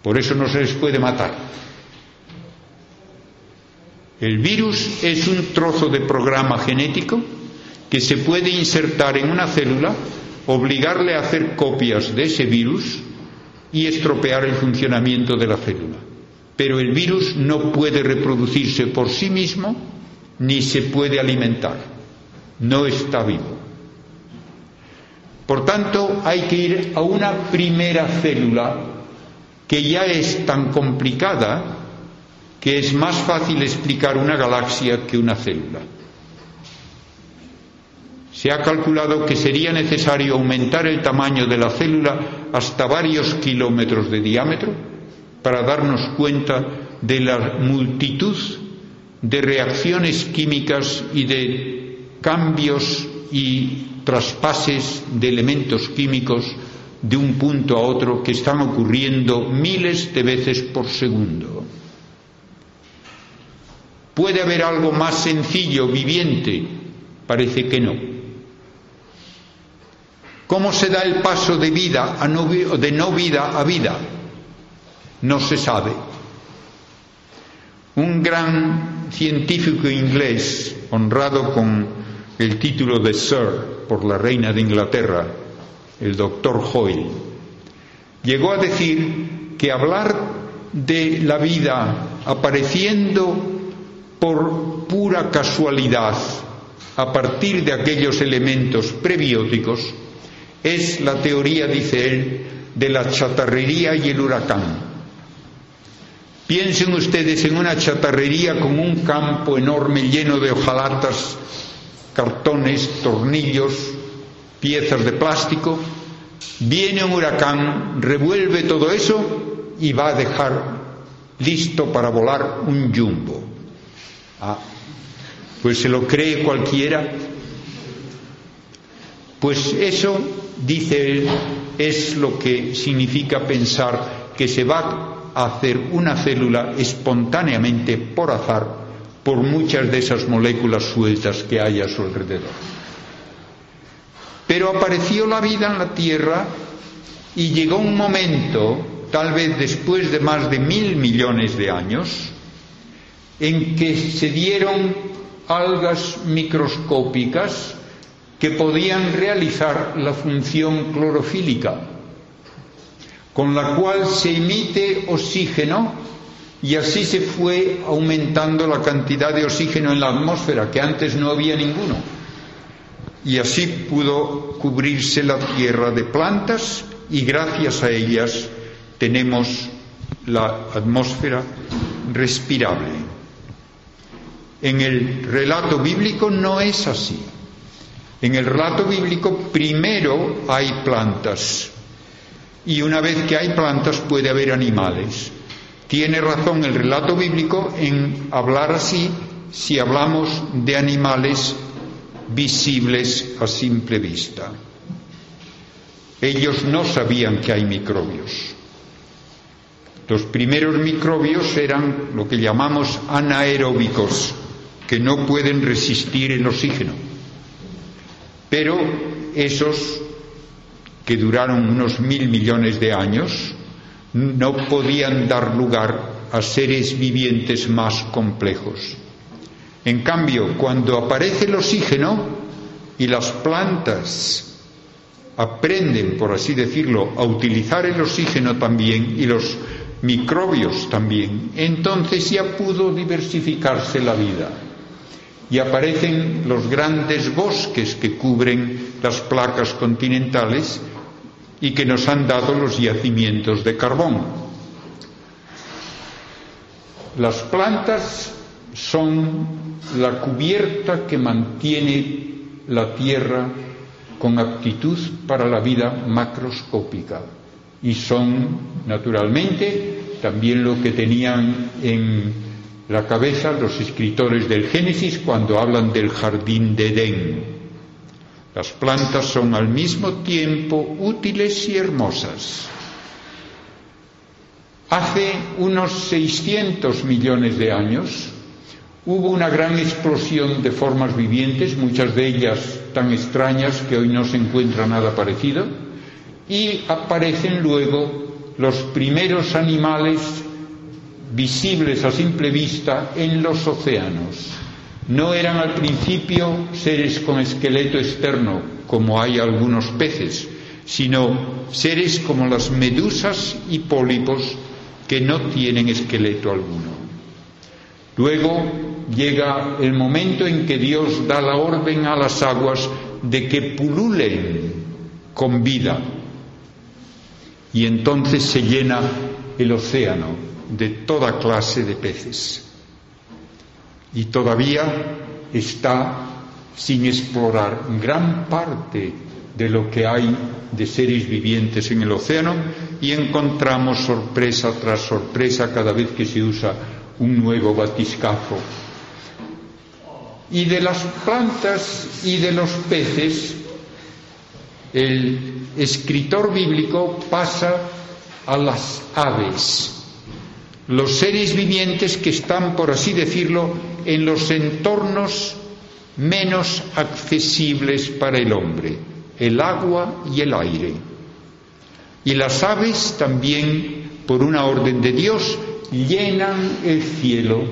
por eso no se les puede matar. El virus es un trozo de programa genético que se puede insertar en una célula, obligarle a hacer copias de ese virus y estropear el funcionamiento de la célula. Pero el virus no puede reproducirse por sí mismo ni se puede alimentar. No está vivo. Por tanto, hay que ir a una primera célula que ya es tan complicada que es más fácil explicar una galaxia que una célula. Se ha calculado que sería necesario aumentar el tamaño de la célula hasta varios kilómetros de diámetro para darnos cuenta de la multitud de reacciones químicas y de cambios y traspases de elementos químicos de un punto a otro que están ocurriendo miles de veces por segundo. ¿Puede haber algo más sencillo, viviente? Parece que no. ¿Cómo se da el paso de vida a no, de no vida a vida? No se sabe. Un gran científico inglés, honrado con el título de Sir por la reina de Inglaterra, el doctor Hoyle, llegó a decir que hablar de la vida apareciendo por pura casualidad a partir de aquellos elementos prebióticos es la teoría, dice él, de la chatarrería y el huracán. Piensen ustedes en una chatarrería con un campo enorme lleno de hojalatas, cartones, tornillos, piezas de plástico. Viene un huracán, revuelve todo eso y va a dejar listo para volar un jumbo. Ah, pues se lo cree cualquiera. Pues eso dice él, es lo que significa pensar que se va a hacer una célula espontáneamente por azar por muchas de esas moléculas sueltas que hay a su alrededor. Pero apareció la vida en la Tierra y llegó un momento, tal vez después de más de mil millones de años, en que se dieron algas microscópicas que podían realizar la función clorofílica, con la cual se emite oxígeno y así se fue aumentando la cantidad de oxígeno en la atmósfera, que antes no había ninguno. Y así pudo cubrirse la tierra de plantas y gracias a ellas tenemos la atmósfera respirable. En el relato bíblico no es así. En el relato bíblico primero hay plantas y una vez que hay plantas puede haber animales. Tiene razón el relato bíblico en hablar así si hablamos de animales visibles a simple vista. Ellos no sabían que hay microbios. Los primeros microbios eran lo que llamamos anaeróbicos, que no pueden resistir el oxígeno. Pero esos que duraron unos mil millones de años no podían dar lugar a seres vivientes más complejos. En cambio, cuando aparece el oxígeno y las plantas aprenden, por así decirlo, a utilizar el oxígeno también y los microbios también, entonces ya pudo diversificarse la vida y aparecen los grandes bosques que cubren las placas continentales y que nos han dado los yacimientos de carbón. Las plantas son la cubierta que mantiene la Tierra con aptitud para la vida macroscópica y son, naturalmente, también lo que tenían en la cabeza los escritores del Génesis cuando hablan del jardín de Edén. Las plantas son al mismo tiempo útiles y hermosas. Hace unos 600 millones de años hubo una gran explosión de formas vivientes, muchas de ellas tan extrañas que hoy no se encuentra nada parecido, y aparecen luego los primeros animales visibles a simple vista en los océanos. No eran al principio seres con esqueleto externo, como hay algunos peces, sino seres como las medusas y pólipos que no tienen esqueleto alguno. Luego llega el momento en que Dios da la orden a las aguas de que pululen con vida. Y entonces se llena el océano de toda clase de peces. Y todavía está sin explorar gran parte de lo que hay de seres vivientes en el océano y encontramos sorpresa tras sorpresa cada vez que se usa un nuevo batiscafo. Y de las plantas y de los peces, el escritor bíblico pasa a las aves los seres vivientes que están, por así decirlo, en los entornos menos accesibles para el hombre, el agua y el aire. Y las aves también, por una orden de Dios, llenan el cielo.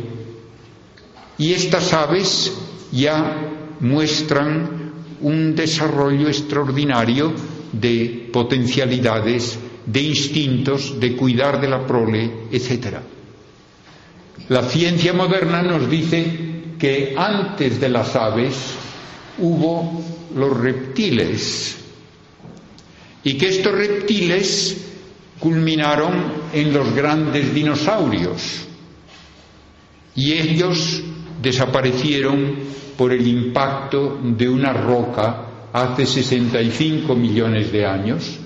Y estas aves ya muestran un desarrollo extraordinario de potencialidades de instintos, de cuidar de la prole, etc. La ciencia moderna nos dice que antes de las aves hubo los reptiles y que estos reptiles culminaron en los grandes dinosaurios y ellos desaparecieron por el impacto de una roca hace 65 millones de años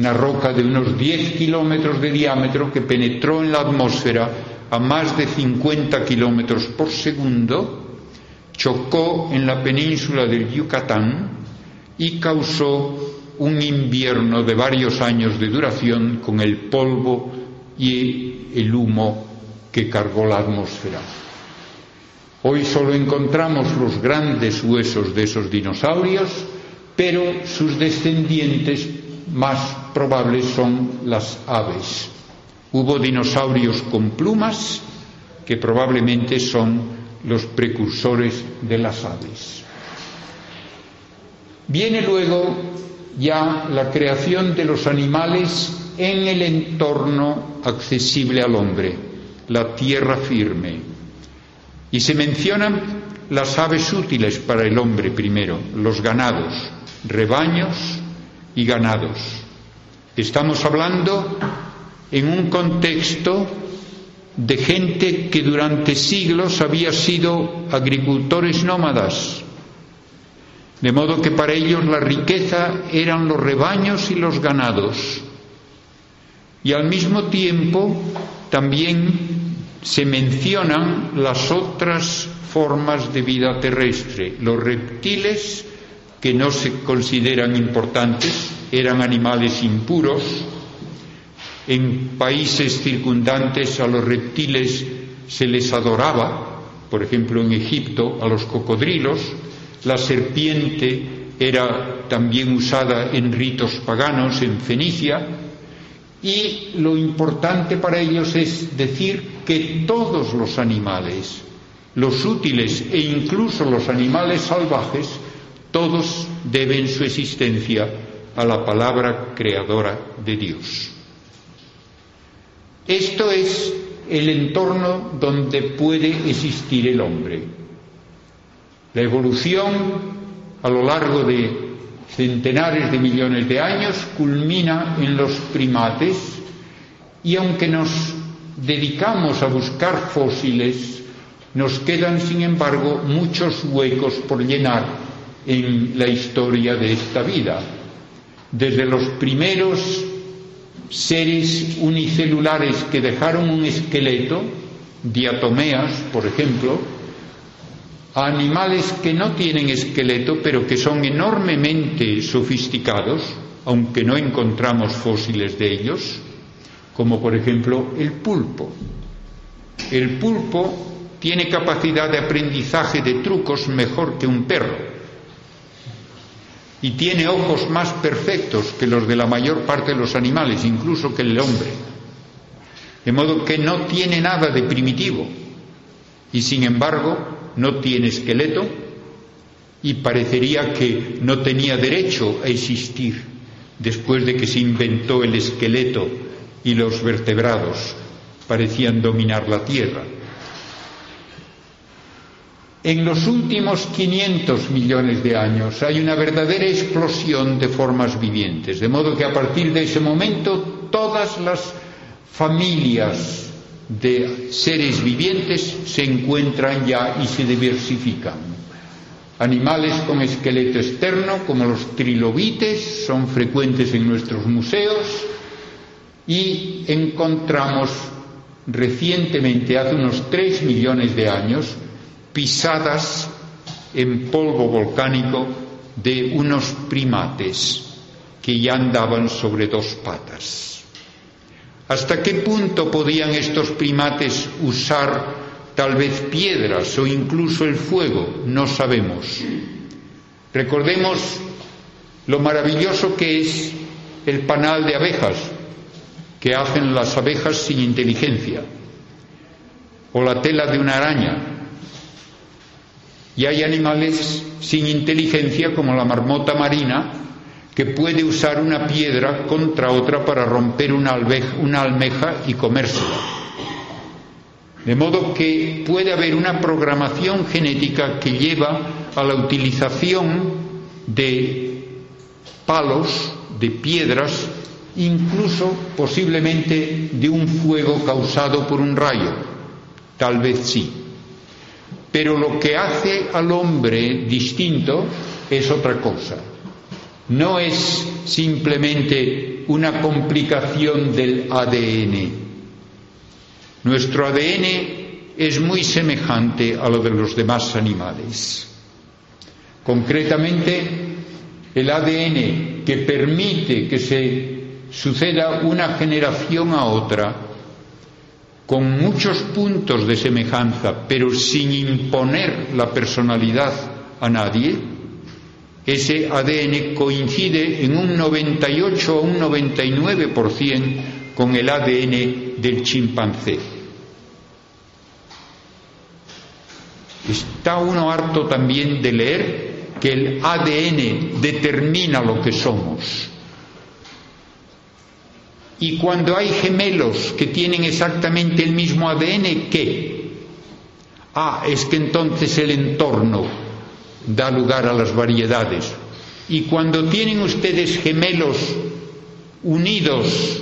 una roca de unos 10 kilómetros de diámetro que penetró en la atmósfera a más de 50 kilómetros por segundo, chocó en la península del Yucatán y causó un invierno de varios años de duración con el polvo y el humo que cargó la atmósfera. Hoy solo encontramos los grandes huesos de esos dinosaurios, pero sus descendientes más probables son las aves. Hubo dinosaurios con plumas que probablemente son los precursores de las aves. Viene luego ya la creación de los animales en el entorno accesible al hombre, la tierra firme. Y se mencionan las aves útiles para el hombre primero, los ganados, rebaños y ganados. Estamos hablando en un contexto de gente que durante siglos había sido agricultores nómadas, de modo que para ellos la riqueza eran los rebaños y los ganados. Y al mismo tiempo también se mencionan las otras formas de vida terrestre, los reptiles que no se consideran importantes, eran animales impuros. En países circundantes a los reptiles se les adoraba, por ejemplo en Egipto a los cocodrilos, la serpiente era también usada en ritos paganos en Fenicia, y lo importante para ellos es decir que todos los animales, los útiles e incluso los animales salvajes, todos deben su existencia a la palabra creadora de Dios. Esto es el entorno donde puede existir el hombre. La evolución a lo largo de centenares de millones de años culmina en los primates y aunque nos dedicamos a buscar fósiles, nos quedan sin embargo muchos huecos por llenar en la historia de esta vida. Desde los primeros seres unicelulares que dejaron un esqueleto, diatomeas, por ejemplo, a animales que no tienen esqueleto pero que son enormemente sofisticados, aunque no encontramos fósiles de ellos, como por ejemplo el pulpo. El pulpo tiene capacidad de aprendizaje de trucos mejor que un perro y tiene ojos más perfectos que los de la mayor parte de los animales, incluso que el hombre. De modo que no tiene nada de primitivo y sin embargo no tiene esqueleto y parecería que no tenía derecho a existir después de que se inventó el esqueleto y los vertebrados parecían dominar la Tierra. En los últimos 500 millones de años hay una verdadera explosión de formas vivientes, de modo que a partir de ese momento todas las familias de seres vivientes se encuentran ya y se diversifican. Animales con esqueleto externo, como los trilobites, son frecuentes en nuestros museos y encontramos recientemente, hace unos tres millones de años, pisadas en polvo volcánico de unos primates que ya andaban sobre dos patas. ¿Hasta qué punto podían estos primates usar tal vez piedras o incluso el fuego? No sabemos. Recordemos lo maravilloso que es el panal de abejas que hacen las abejas sin inteligencia, o la tela de una araña. Y hay animales sin inteligencia como la marmota marina que puede usar una piedra contra otra para romper una, almeja y comérsela. De modo que puede haber una programación genética que lleva a la utilización de palos, de piedras, incluso posiblemente de un fuego causado por un rayo. Tal vez sí. Pero lo que hace al hombre distinto es otra cosa no es simplemente una complicación del ADN. Nuestro ADN es muy semejante a lo de los demás animales. Concretamente, el ADN que permite que se suceda una generación a otra con muchos puntos de semejanza, pero sin imponer la personalidad a nadie, ese ADN coincide en un 98 o un 99% con el ADN del chimpancé. Está uno harto también de leer que el ADN determina lo que somos. Y cuando hay gemelos que tienen exactamente el mismo ADN, ¿qué? Ah, es que entonces el entorno da lugar a las variedades. Y cuando tienen ustedes gemelos unidos,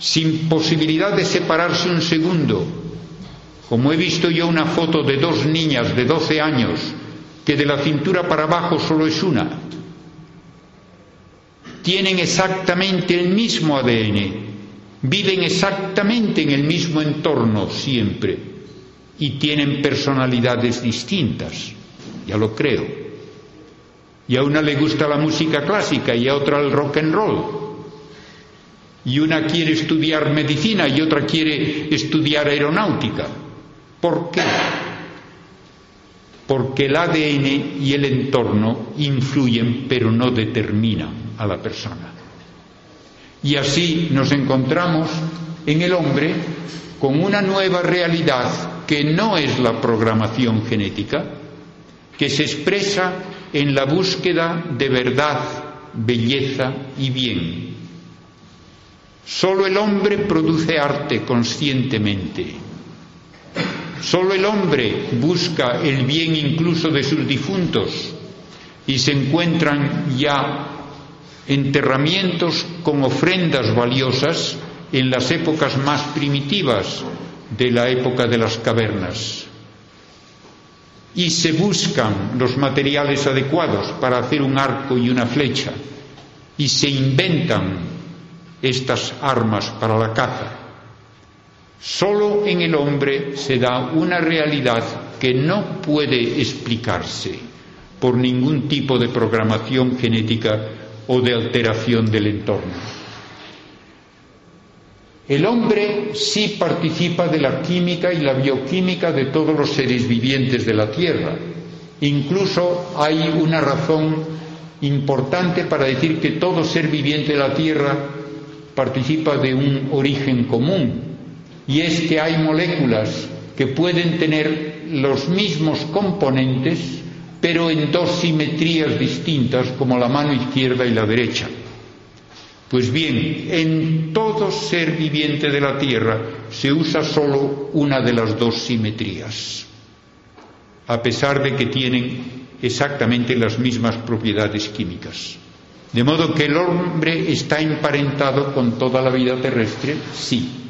sin posibilidad de separarse un segundo, como he visto yo una foto de dos niñas de 12 años, que de la cintura para abajo solo es una, tienen exactamente el mismo ADN, viven exactamente en el mismo entorno siempre y tienen personalidades distintas, ya lo creo. Y a una le gusta la música clásica y a otra el rock and roll. Y una quiere estudiar medicina y otra quiere estudiar aeronáutica. ¿Por qué? Porque el ADN y el entorno influyen pero no determinan a la persona. Y así nos encontramos en el hombre con una nueva realidad que no es la programación genética, que se expresa en la búsqueda de verdad, belleza y bien. Solo el hombre produce arte conscientemente. Solo el hombre busca el bien incluso de sus difuntos y se encuentran ya enterramientos con ofrendas valiosas en las épocas más primitivas de la época de las cavernas. Y se buscan los materiales adecuados para hacer un arco y una flecha. Y se inventan estas armas para la caza. Solo en el hombre se da una realidad que no puede explicarse por ningún tipo de programación genética o de alteración del entorno. El hombre sí participa de la química y la bioquímica de todos los seres vivientes de la Tierra. Incluso hay una razón importante para decir que todo ser viviente de la Tierra participa de un origen común, y es que hay moléculas que pueden tener los mismos componentes, pero en dos simetrías distintas, como la mano izquierda y la derecha. Pues bien, en todo ser viviente de la Tierra se usa solo una de las dos simetrías, a pesar de que tienen exactamente las mismas propiedades químicas. De modo que el hombre está emparentado con toda la vida terrestre, sí.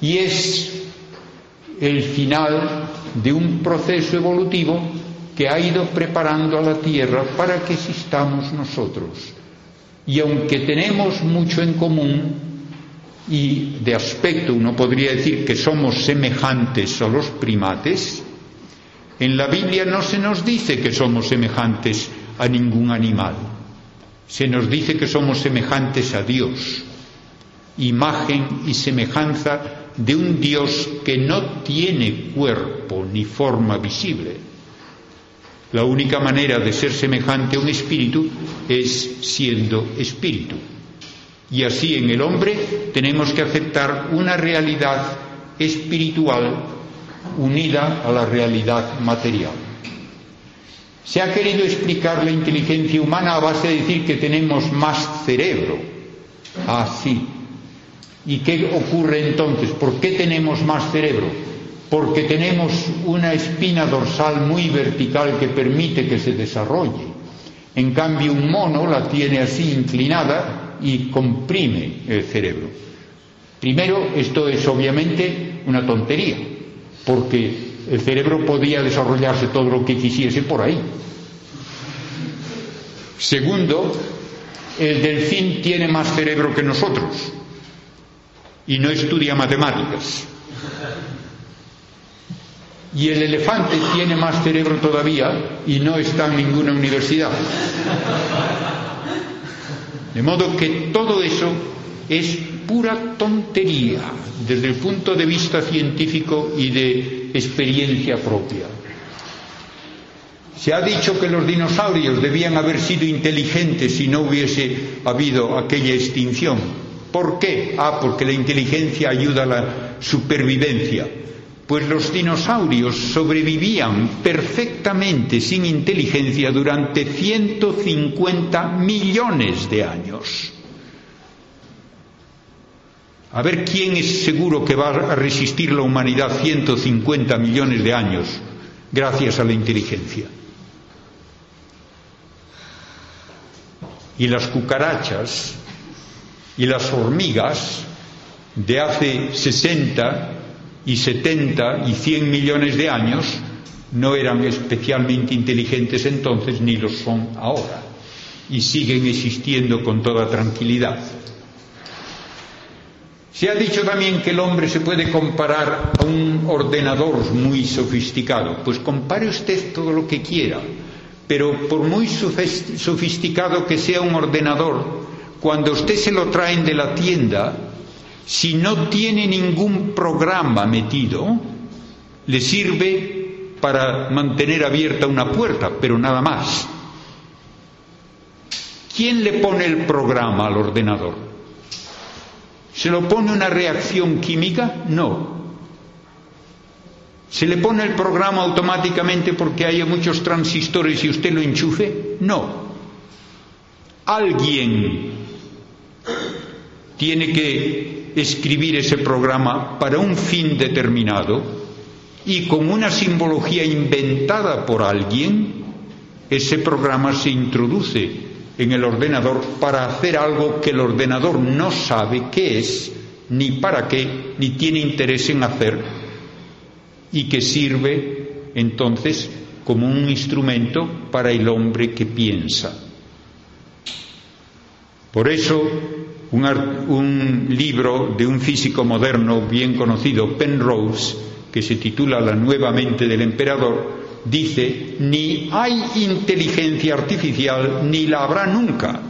Y es el final de un proceso evolutivo que ha ido preparando a la Tierra para que existamos nosotros. Y aunque tenemos mucho en común, y de aspecto uno podría decir que somos semejantes a los primates, en la Biblia no se nos dice que somos semejantes a ningún animal, se nos dice que somos semejantes a Dios, imagen y semejanza de un Dios que no tiene cuerpo ni forma visible, la única manera de ser semejante a un espíritu es siendo espíritu. Y así en el hombre tenemos que aceptar una realidad espiritual unida a la realidad material. Se ha querido explicar la inteligencia humana a base de decir que tenemos más cerebro. Así. Ah, ¿Y qué ocurre entonces? ¿Por qué tenemos más cerebro? porque tenemos una espina dorsal muy vertical que permite que se desarrolle. En cambio, un mono la tiene así inclinada y comprime el cerebro. Primero, esto es obviamente una tontería, porque el cerebro podía desarrollarse todo lo que quisiese por ahí. Segundo, el delfín tiene más cerebro que nosotros y no estudia matemáticas. Y el elefante tiene más cerebro todavía y no está en ninguna universidad. De modo que todo eso es pura tontería desde el punto de vista científico y de experiencia propia. Se ha dicho que los dinosaurios debían haber sido inteligentes si no hubiese habido aquella extinción. ¿Por qué? Ah, porque la inteligencia ayuda a la supervivencia pues los dinosaurios sobrevivían perfectamente sin inteligencia durante 150 millones de años. A ver quién es seguro que va a resistir la humanidad 150 millones de años gracias a la inteligencia. Y las cucarachas y las hormigas de hace 60 y 70 y 100 millones de años no eran especialmente inteligentes entonces ni lo son ahora y siguen existiendo con toda tranquilidad. Se ha dicho también que el hombre se puede comparar a un ordenador muy sofisticado. Pues compare usted todo lo que quiera, pero por muy sofisticado que sea un ordenador, cuando usted se lo traen de la tienda, si no tiene ningún programa metido, le sirve para mantener abierta una puerta, pero nada más. ¿Quién le pone el programa al ordenador? ¿Se lo pone una reacción química? No. ¿Se le pone el programa automáticamente porque haya muchos transistores y usted lo enchufe? No. Alguien tiene que escribir ese programa para un fin determinado y con una simbología inventada por alguien, ese programa se introduce en el ordenador para hacer algo que el ordenador no sabe qué es, ni para qué, ni tiene interés en hacer y que sirve entonces como un instrumento para el hombre que piensa. Por eso, un, libro de un físico moderno bien conocido, Penrose, que se titula La nueva mente del emperador, dice, ni hay inteligencia artificial ni la habrá nunca.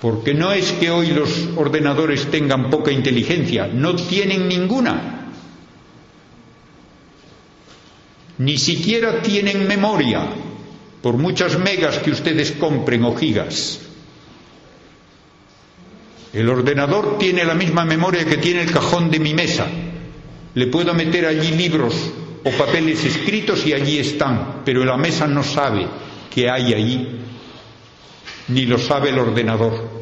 Porque no es que hoy los ordenadores tengan poca inteligencia, no tienen ninguna. ni siquiera tienen memoria, por muchas megas que ustedes compren o gigas. El ordenador tiene la misma memoria que tiene el cajón de mi mesa. Le puedo meter allí libros o papeles escritos y allí están, pero la mesa no sabe que hay allí, ni lo sabe el ordenador.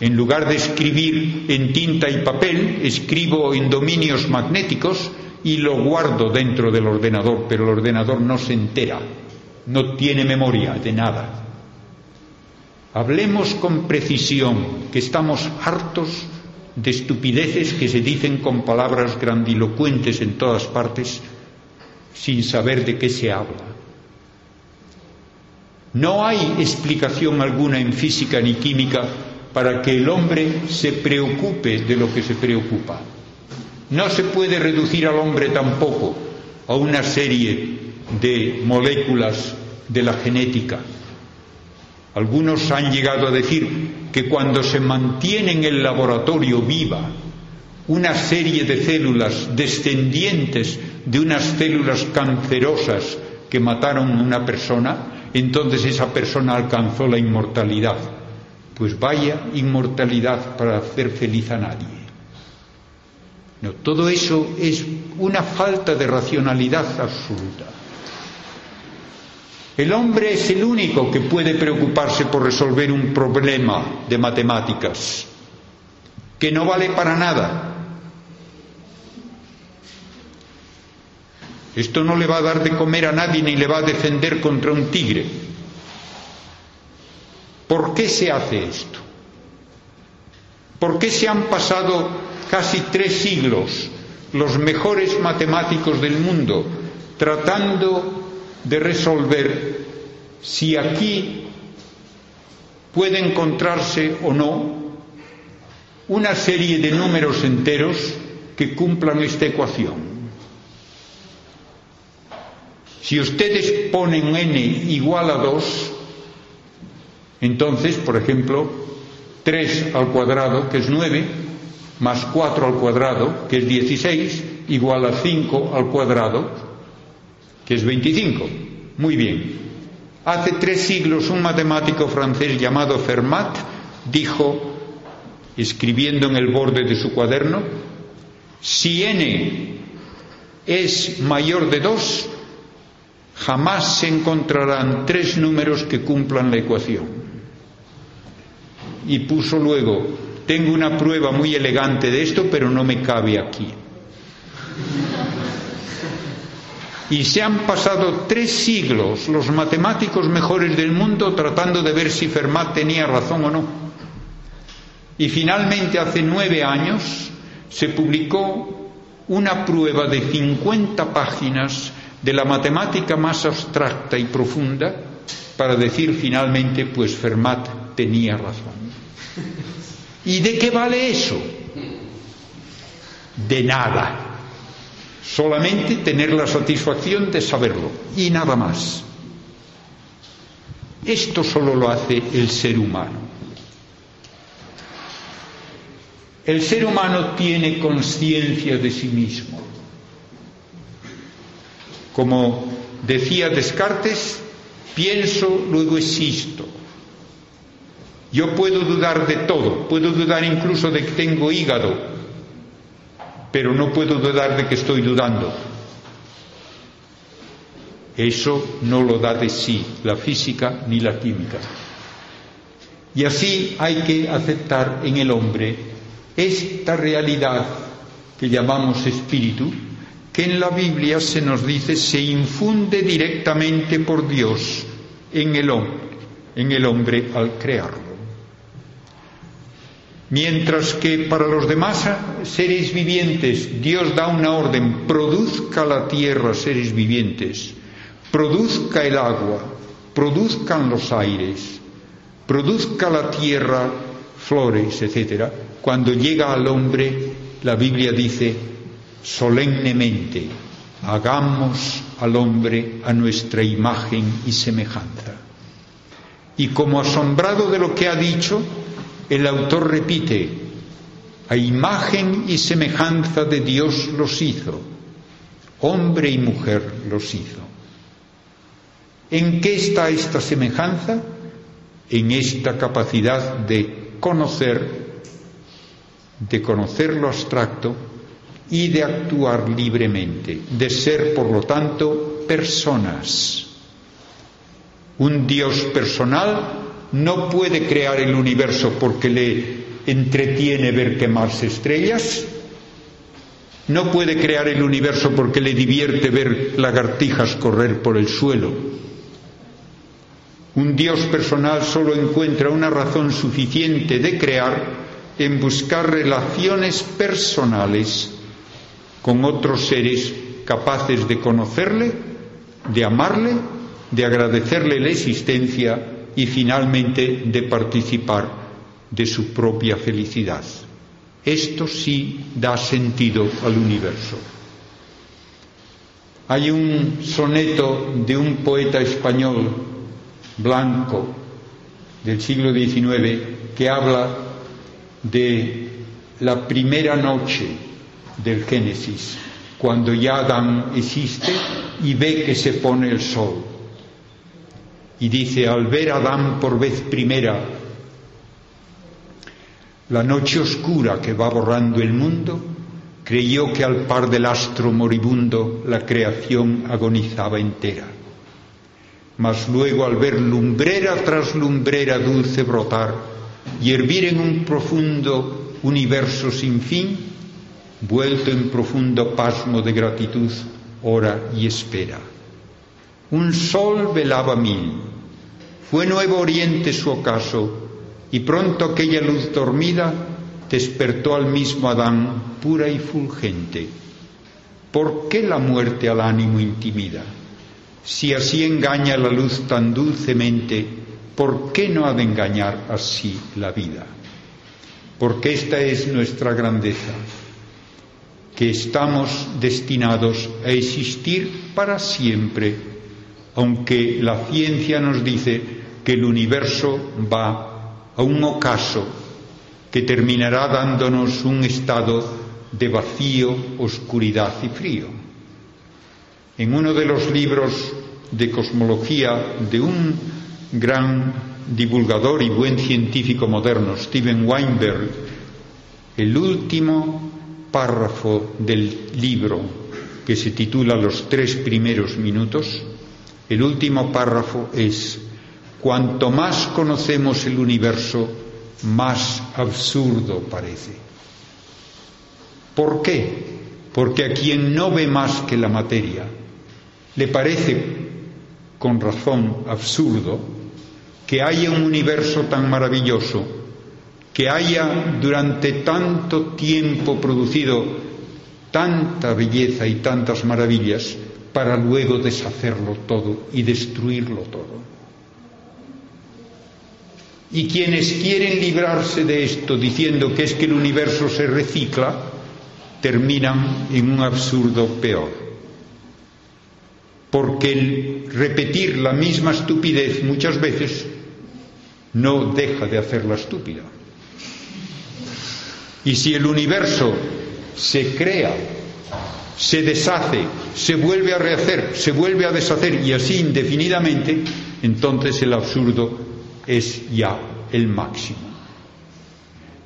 En lugar de escribir en tinta y papel, escribo en dominios magnéticos y lo guardo dentro del ordenador, pero el ordenador no se entera, no tiene memoria de nada. Hablemos con precisión, que estamos hartos de estupideces que se dicen con palabras grandilocuentes en todas partes sin saber de qué se habla. No hay explicación alguna en física ni química para que el hombre se preocupe de lo que se preocupa. No se puede reducir al hombre tampoco a una serie de moléculas de la genética. Algunos han llegado a decir que cuando se mantiene en el laboratorio viva una serie de células descendientes de unas células cancerosas que mataron a una persona, entonces esa persona alcanzó la inmortalidad. Pues vaya inmortalidad para hacer feliz a nadie. No, todo eso es una falta de racionalidad absoluta. El hombre es el único que puede preocuparse por resolver un problema de matemáticas que no vale para nada. Esto no le va a dar de comer a nadie ni le va a defender contra un tigre. ¿Por qué se hace esto? ¿Por qué se han pasado casi tres siglos los mejores matemáticos del mundo tratando de resolver si aquí puede encontrarse o no una serie de números enteros que cumplan esta ecuación. Si ustedes ponen n igual a 2, entonces, por ejemplo, 3 al cuadrado, que es 9, más 4 al cuadrado, que es 16, igual a 5 al cuadrado, que es 25. Muy bien. Hace tres siglos un matemático francés llamado Fermat dijo, escribiendo en el borde de su cuaderno, si n es mayor de 2, jamás se encontrarán tres números que cumplan la ecuación. Y puso luego tengo una prueba muy elegante de esto, pero no me cabe aquí. Y se han pasado tres siglos los matemáticos mejores del mundo tratando de ver si Fermat tenía razón o no. Y finalmente, hace nueve años, se publicó una prueba de 50 páginas de la matemática más abstracta y profunda para decir finalmente, pues Fermat tenía razón. ¿Y de qué vale eso? De nada. solamente tener la satisfacción de saberlo y nada más. Esto solo lo hace el ser humano. El ser humano tiene conciencia de sí mismo. Como decía Descartes, pienso, luego existo. Yo puedo dudar de todo, puedo dudar incluso de que tengo hígado, pero no puedo dudar de que estoy dudando. Eso no lo da de sí la física ni la química. Y así hay que aceptar en el hombre esta realidad que llamamos espíritu, que en la Biblia se nos dice se infunde directamente por Dios en el hombre, en el hombre al crearlo. Mientras que para los demás seres vivientes Dios da una orden, produzca la tierra seres vivientes, produzca el agua, produzcan los aires, produzca la tierra flores, etc. Cuando llega al hombre, la Biblia dice solemnemente, hagamos al hombre a nuestra imagen y semejanza. Y como asombrado de lo que ha dicho, el autor repite, a imagen y semejanza de Dios los hizo, hombre y mujer los hizo. ¿En qué está esta semejanza? En esta capacidad de conocer, de conocer lo abstracto y de actuar libremente, de ser, por lo tanto, personas. Un Dios personal no puede crear el universo porque le entretiene ver quemarse estrellas, no puede crear el universo porque le divierte ver lagartijas correr por el suelo. Un Dios personal solo encuentra una razón suficiente de crear en buscar relaciones personales con otros seres capaces de conocerle, de amarle, de agradecerle la existencia y finalmente de participar de su propia felicidad. Esto sí da sentido al universo. Hay un soneto de un poeta español blanco del siglo XIX que habla de la primera noche del Génesis, cuando ya Adán existe y ve que se pone el sol y dice, al ver a Adán por vez primera la noche oscura que va borrando el mundo, creyó que al par del astro moribundo la creación agonizaba entera. Mas luego al ver lumbrera tras lumbrera dulce brotar y hervir en un profundo universo sin fin, vuelto en profundo pasmo de gratitud, ora y espera. Un sol velaba mil, fue Nuevo Oriente su ocaso, y pronto aquella luz dormida despertó al mismo Adán pura y fulgente. ¿Por qué la muerte al ánimo intimida? Si así engaña la luz tan dulcemente, ¿por qué no ha de engañar así la vida? Porque esta es nuestra grandeza, que estamos destinados a existir para siempre, aunque la ciencia nos dice que el universo va a un ocaso que terminará dándonos un estado de vacío, oscuridad y frío. En uno de los libros de cosmología de un gran divulgador y buen científico moderno, Steven Weinberg, el último párrafo del libro que se titula Los tres primeros minutos, el último párrafo es Cuanto más conocemos el universo, más absurdo parece. ¿Por qué? Porque a quien no ve más que la materia, le parece, con razón, absurdo que haya un universo tan maravilloso, que haya durante tanto tiempo producido tanta belleza y tantas maravillas para luego deshacerlo todo y destruirlo todo. Y quienes quieren librarse de esto diciendo que es que el universo se recicla, terminan en un absurdo peor. Porque el repetir la misma estupidez muchas veces no deja de hacerla estúpida. Y si el universo se crea, se deshace, se vuelve a rehacer, se vuelve a deshacer y así indefinidamente, entonces el absurdo es ya el máximo.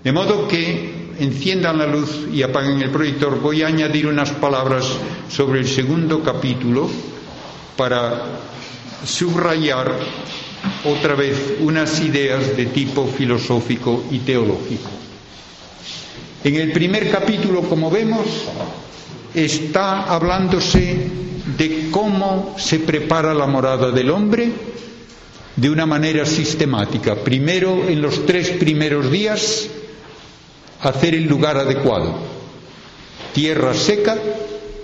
De modo que enciendan la luz y apaguen el proyector. Voy a añadir unas palabras sobre el segundo capítulo para subrayar otra vez unas ideas de tipo filosófico y teológico. En el primer capítulo, como vemos, está hablándose de cómo se prepara la morada del hombre de una manera sistemática. Primero, en los tres primeros días, hacer el lugar adecuado. Tierra seca,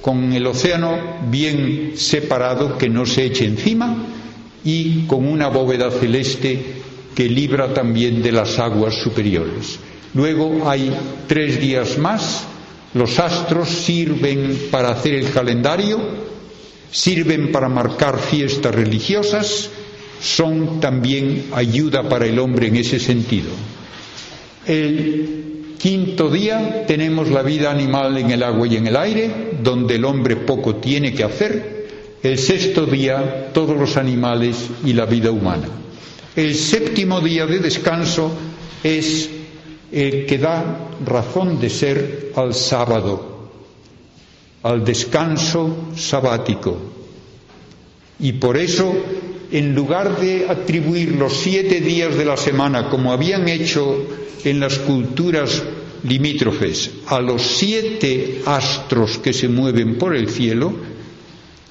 con el océano bien separado, que no se eche encima, y con una bóveda celeste que libra también de las aguas superiores. Luego hay tres días más, los astros sirven para hacer el calendario, sirven para marcar fiestas religiosas, son también ayuda para el hombre en ese sentido. El Quinto día tenemos la vida animal en el agua y en el aire, donde el hombre poco tiene que hacer. El sexto día todos los animales y la vida humana. El séptimo día de descanso es el que da razón de ser al sábado, al descanso sabático. Y por eso, en lugar de atribuir los siete días de la semana, como habían hecho en las culturas limítrofes a los siete astros que se mueven por el cielo,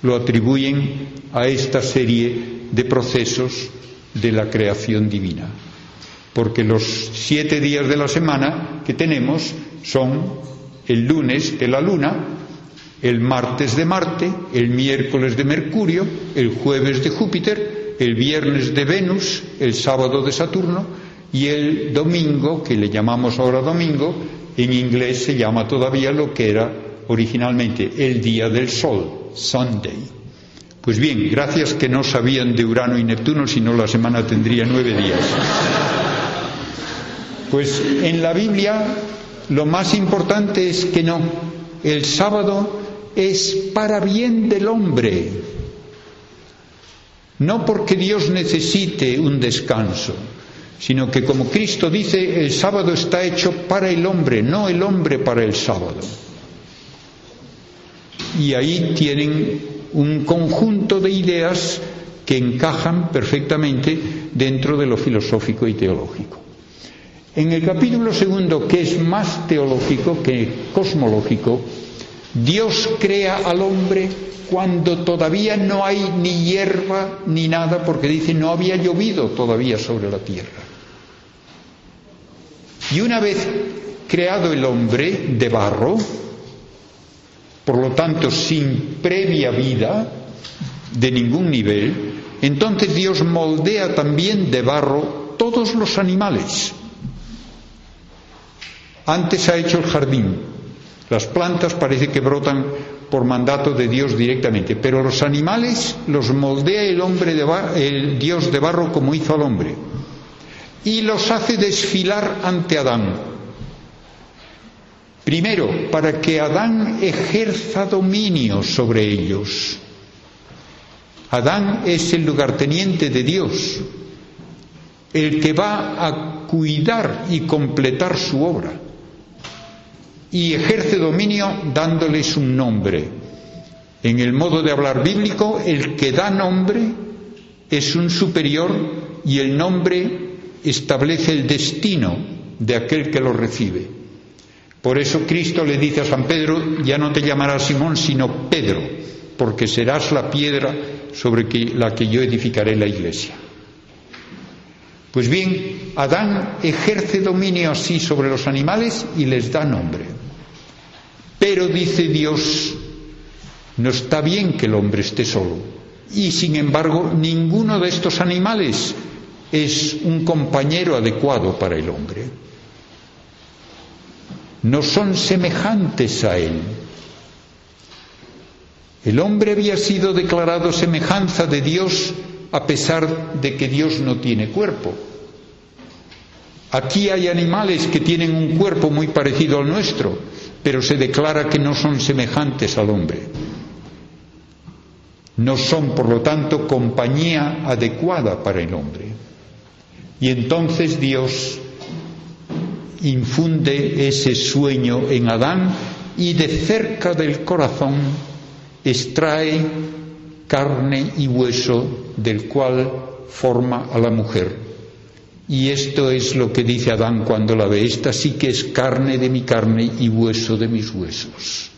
lo atribuyen a esta serie de procesos de la creación divina. Porque los siete días de la semana que tenemos son el lunes de la luna, el martes de Marte, el miércoles de Mercurio, el jueves de Júpiter, el viernes de Venus, el sábado de Saturno, y el domingo, que le llamamos ahora domingo, en inglés se llama todavía lo que era originalmente el día del sol, Sunday. Pues bien, gracias que no sabían de Urano y Neptuno, si no la semana tendría nueve días. Pues en la Biblia lo más importante es que no, el sábado es para bien del hombre, no porque Dios necesite un descanso, sino que como Cristo dice, el sábado está hecho para el hombre, no el hombre para el sábado. Y ahí tienen un conjunto de ideas que encajan perfectamente dentro de lo filosófico y teológico. En el capítulo segundo, que es más teológico que cosmológico, Dios crea al hombre cuando todavía no hay ni hierba ni nada, porque dice no había llovido todavía sobre la tierra. Y una vez creado el hombre de barro, por lo tanto sin previa vida de ningún nivel, entonces Dios moldea también de barro todos los animales. Antes ha hecho el jardín. Las plantas parece que brotan por mandato de Dios directamente, pero los animales los moldea el hombre de el Dios de barro como hizo al hombre y los hace desfilar ante Adán. Primero, para que Adán ejerza dominio sobre ellos. Adán es el lugarteniente de Dios, el que va a cuidar y completar su obra. Y ejerce dominio dándoles un nombre. En el modo de hablar bíblico, el que da nombre es un superior y el nombre establece el destino de aquel que lo recibe. Por eso Cristo le dice a San Pedro, ya no te llamarás Simón, sino Pedro, porque serás la piedra sobre la que yo edificaré la iglesia. Pues bien, Adán ejerce dominio así sobre los animales y les da nombre. Pero dice Dios, no está bien que el hombre esté solo. Y sin embargo, ninguno de estos animales es un compañero adecuado para el hombre. no son semejantes a Él. El hombre había sido declarado semejanza de Dios a pesar de que Dios no tiene cuerpo. Aquí hay animales que tienen un cuerpo muy parecido al nuestro, pero se declara que no son semejantes al hombre. No son, por lo tanto, compañía adecuada para el hombre. Y entonces Dios infunde ese sueño en Adán y de cerca del corazón extrae carne y hueso del cual forma a la mujer. Y esto es lo que dice Adán cuando la ve. Esta sí que es carne de mi carne y hueso de mis huesos.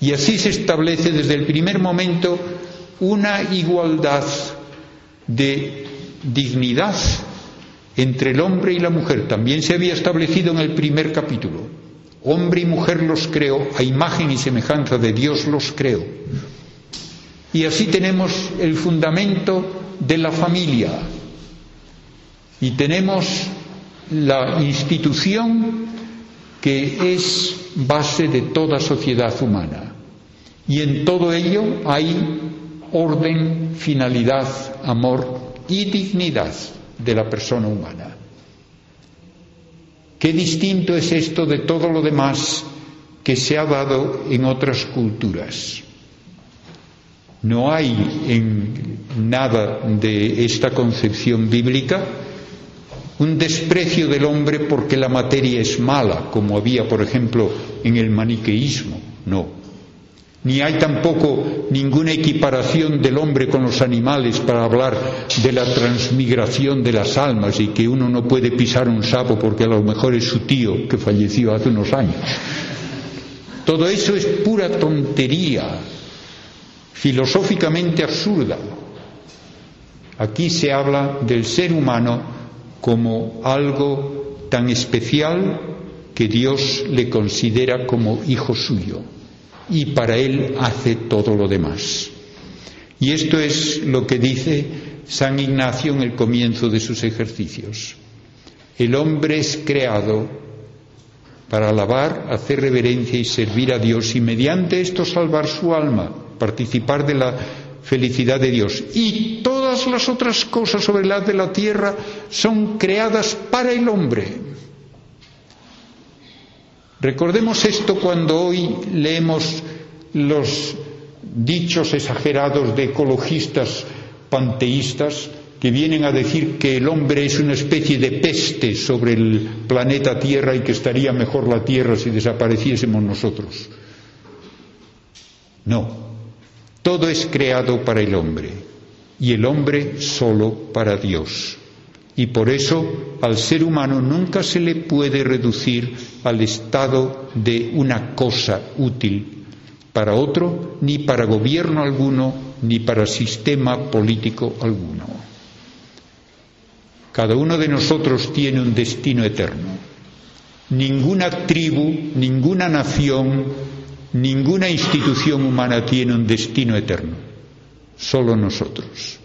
Y así se establece desde el primer momento una igualdad de dignidad entre el hombre y la mujer. También se había establecido en el primer capítulo. Hombre y mujer los creó, a imagen y semejanza de Dios los creó. Y así tenemos el fundamento de la familia. Y tenemos la institución que es base de toda sociedad humana. Y en todo ello hay orden, finalidad, amor y dignidad de la persona humana. Qué distinto es esto de todo lo demás que se ha dado en otras culturas. No hay en nada de esta concepción bíblica un desprecio del hombre porque la materia es mala, como había, por ejemplo, en el maniqueísmo. No. Ni hay tampoco ninguna equiparación del hombre con los animales para hablar de la transmigración de las almas y que uno no puede pisar un sapo porque a lo mejor es su tío que falleció hace unos años. Todo eso es pura tontería, filosóficamente absurda. Aquí se habla del ser humano como algo tan especial que Dios le considera como hijo suyo y para él hace todo lo demás. Y esto es lo que dice San Ignacio en el comienzo de sus ejercicios. El hombre es creado para alabar, hacer reverencia y servir a Dios y mediante esto salvar su alma, participar de la felicidad de Dios. Y todas las otras cosas sobre la de la tierra son creadas para el hombre. Recordemos esto cuando hoy leemos los dichos exagerados de ecologistas panteístas que vienen a decir que el hombre es una especie de peste sobre el planeta Tierra y que estaría mejor la Tierra si desapareciésemos nosotros. No, todo es creado para el hombre y el hombre solo para Dios. Y por eso al ser humano nunca se le puede reducir al estado de una cosa útil para otro, ni para gobierno alguno, ni para sistema político alguno. Cada uno de nosotros tiene un destino eterno. Ninguna tribu, ninguna nación, ninguna institución humana tiene un destino eterno. Solo nosotros.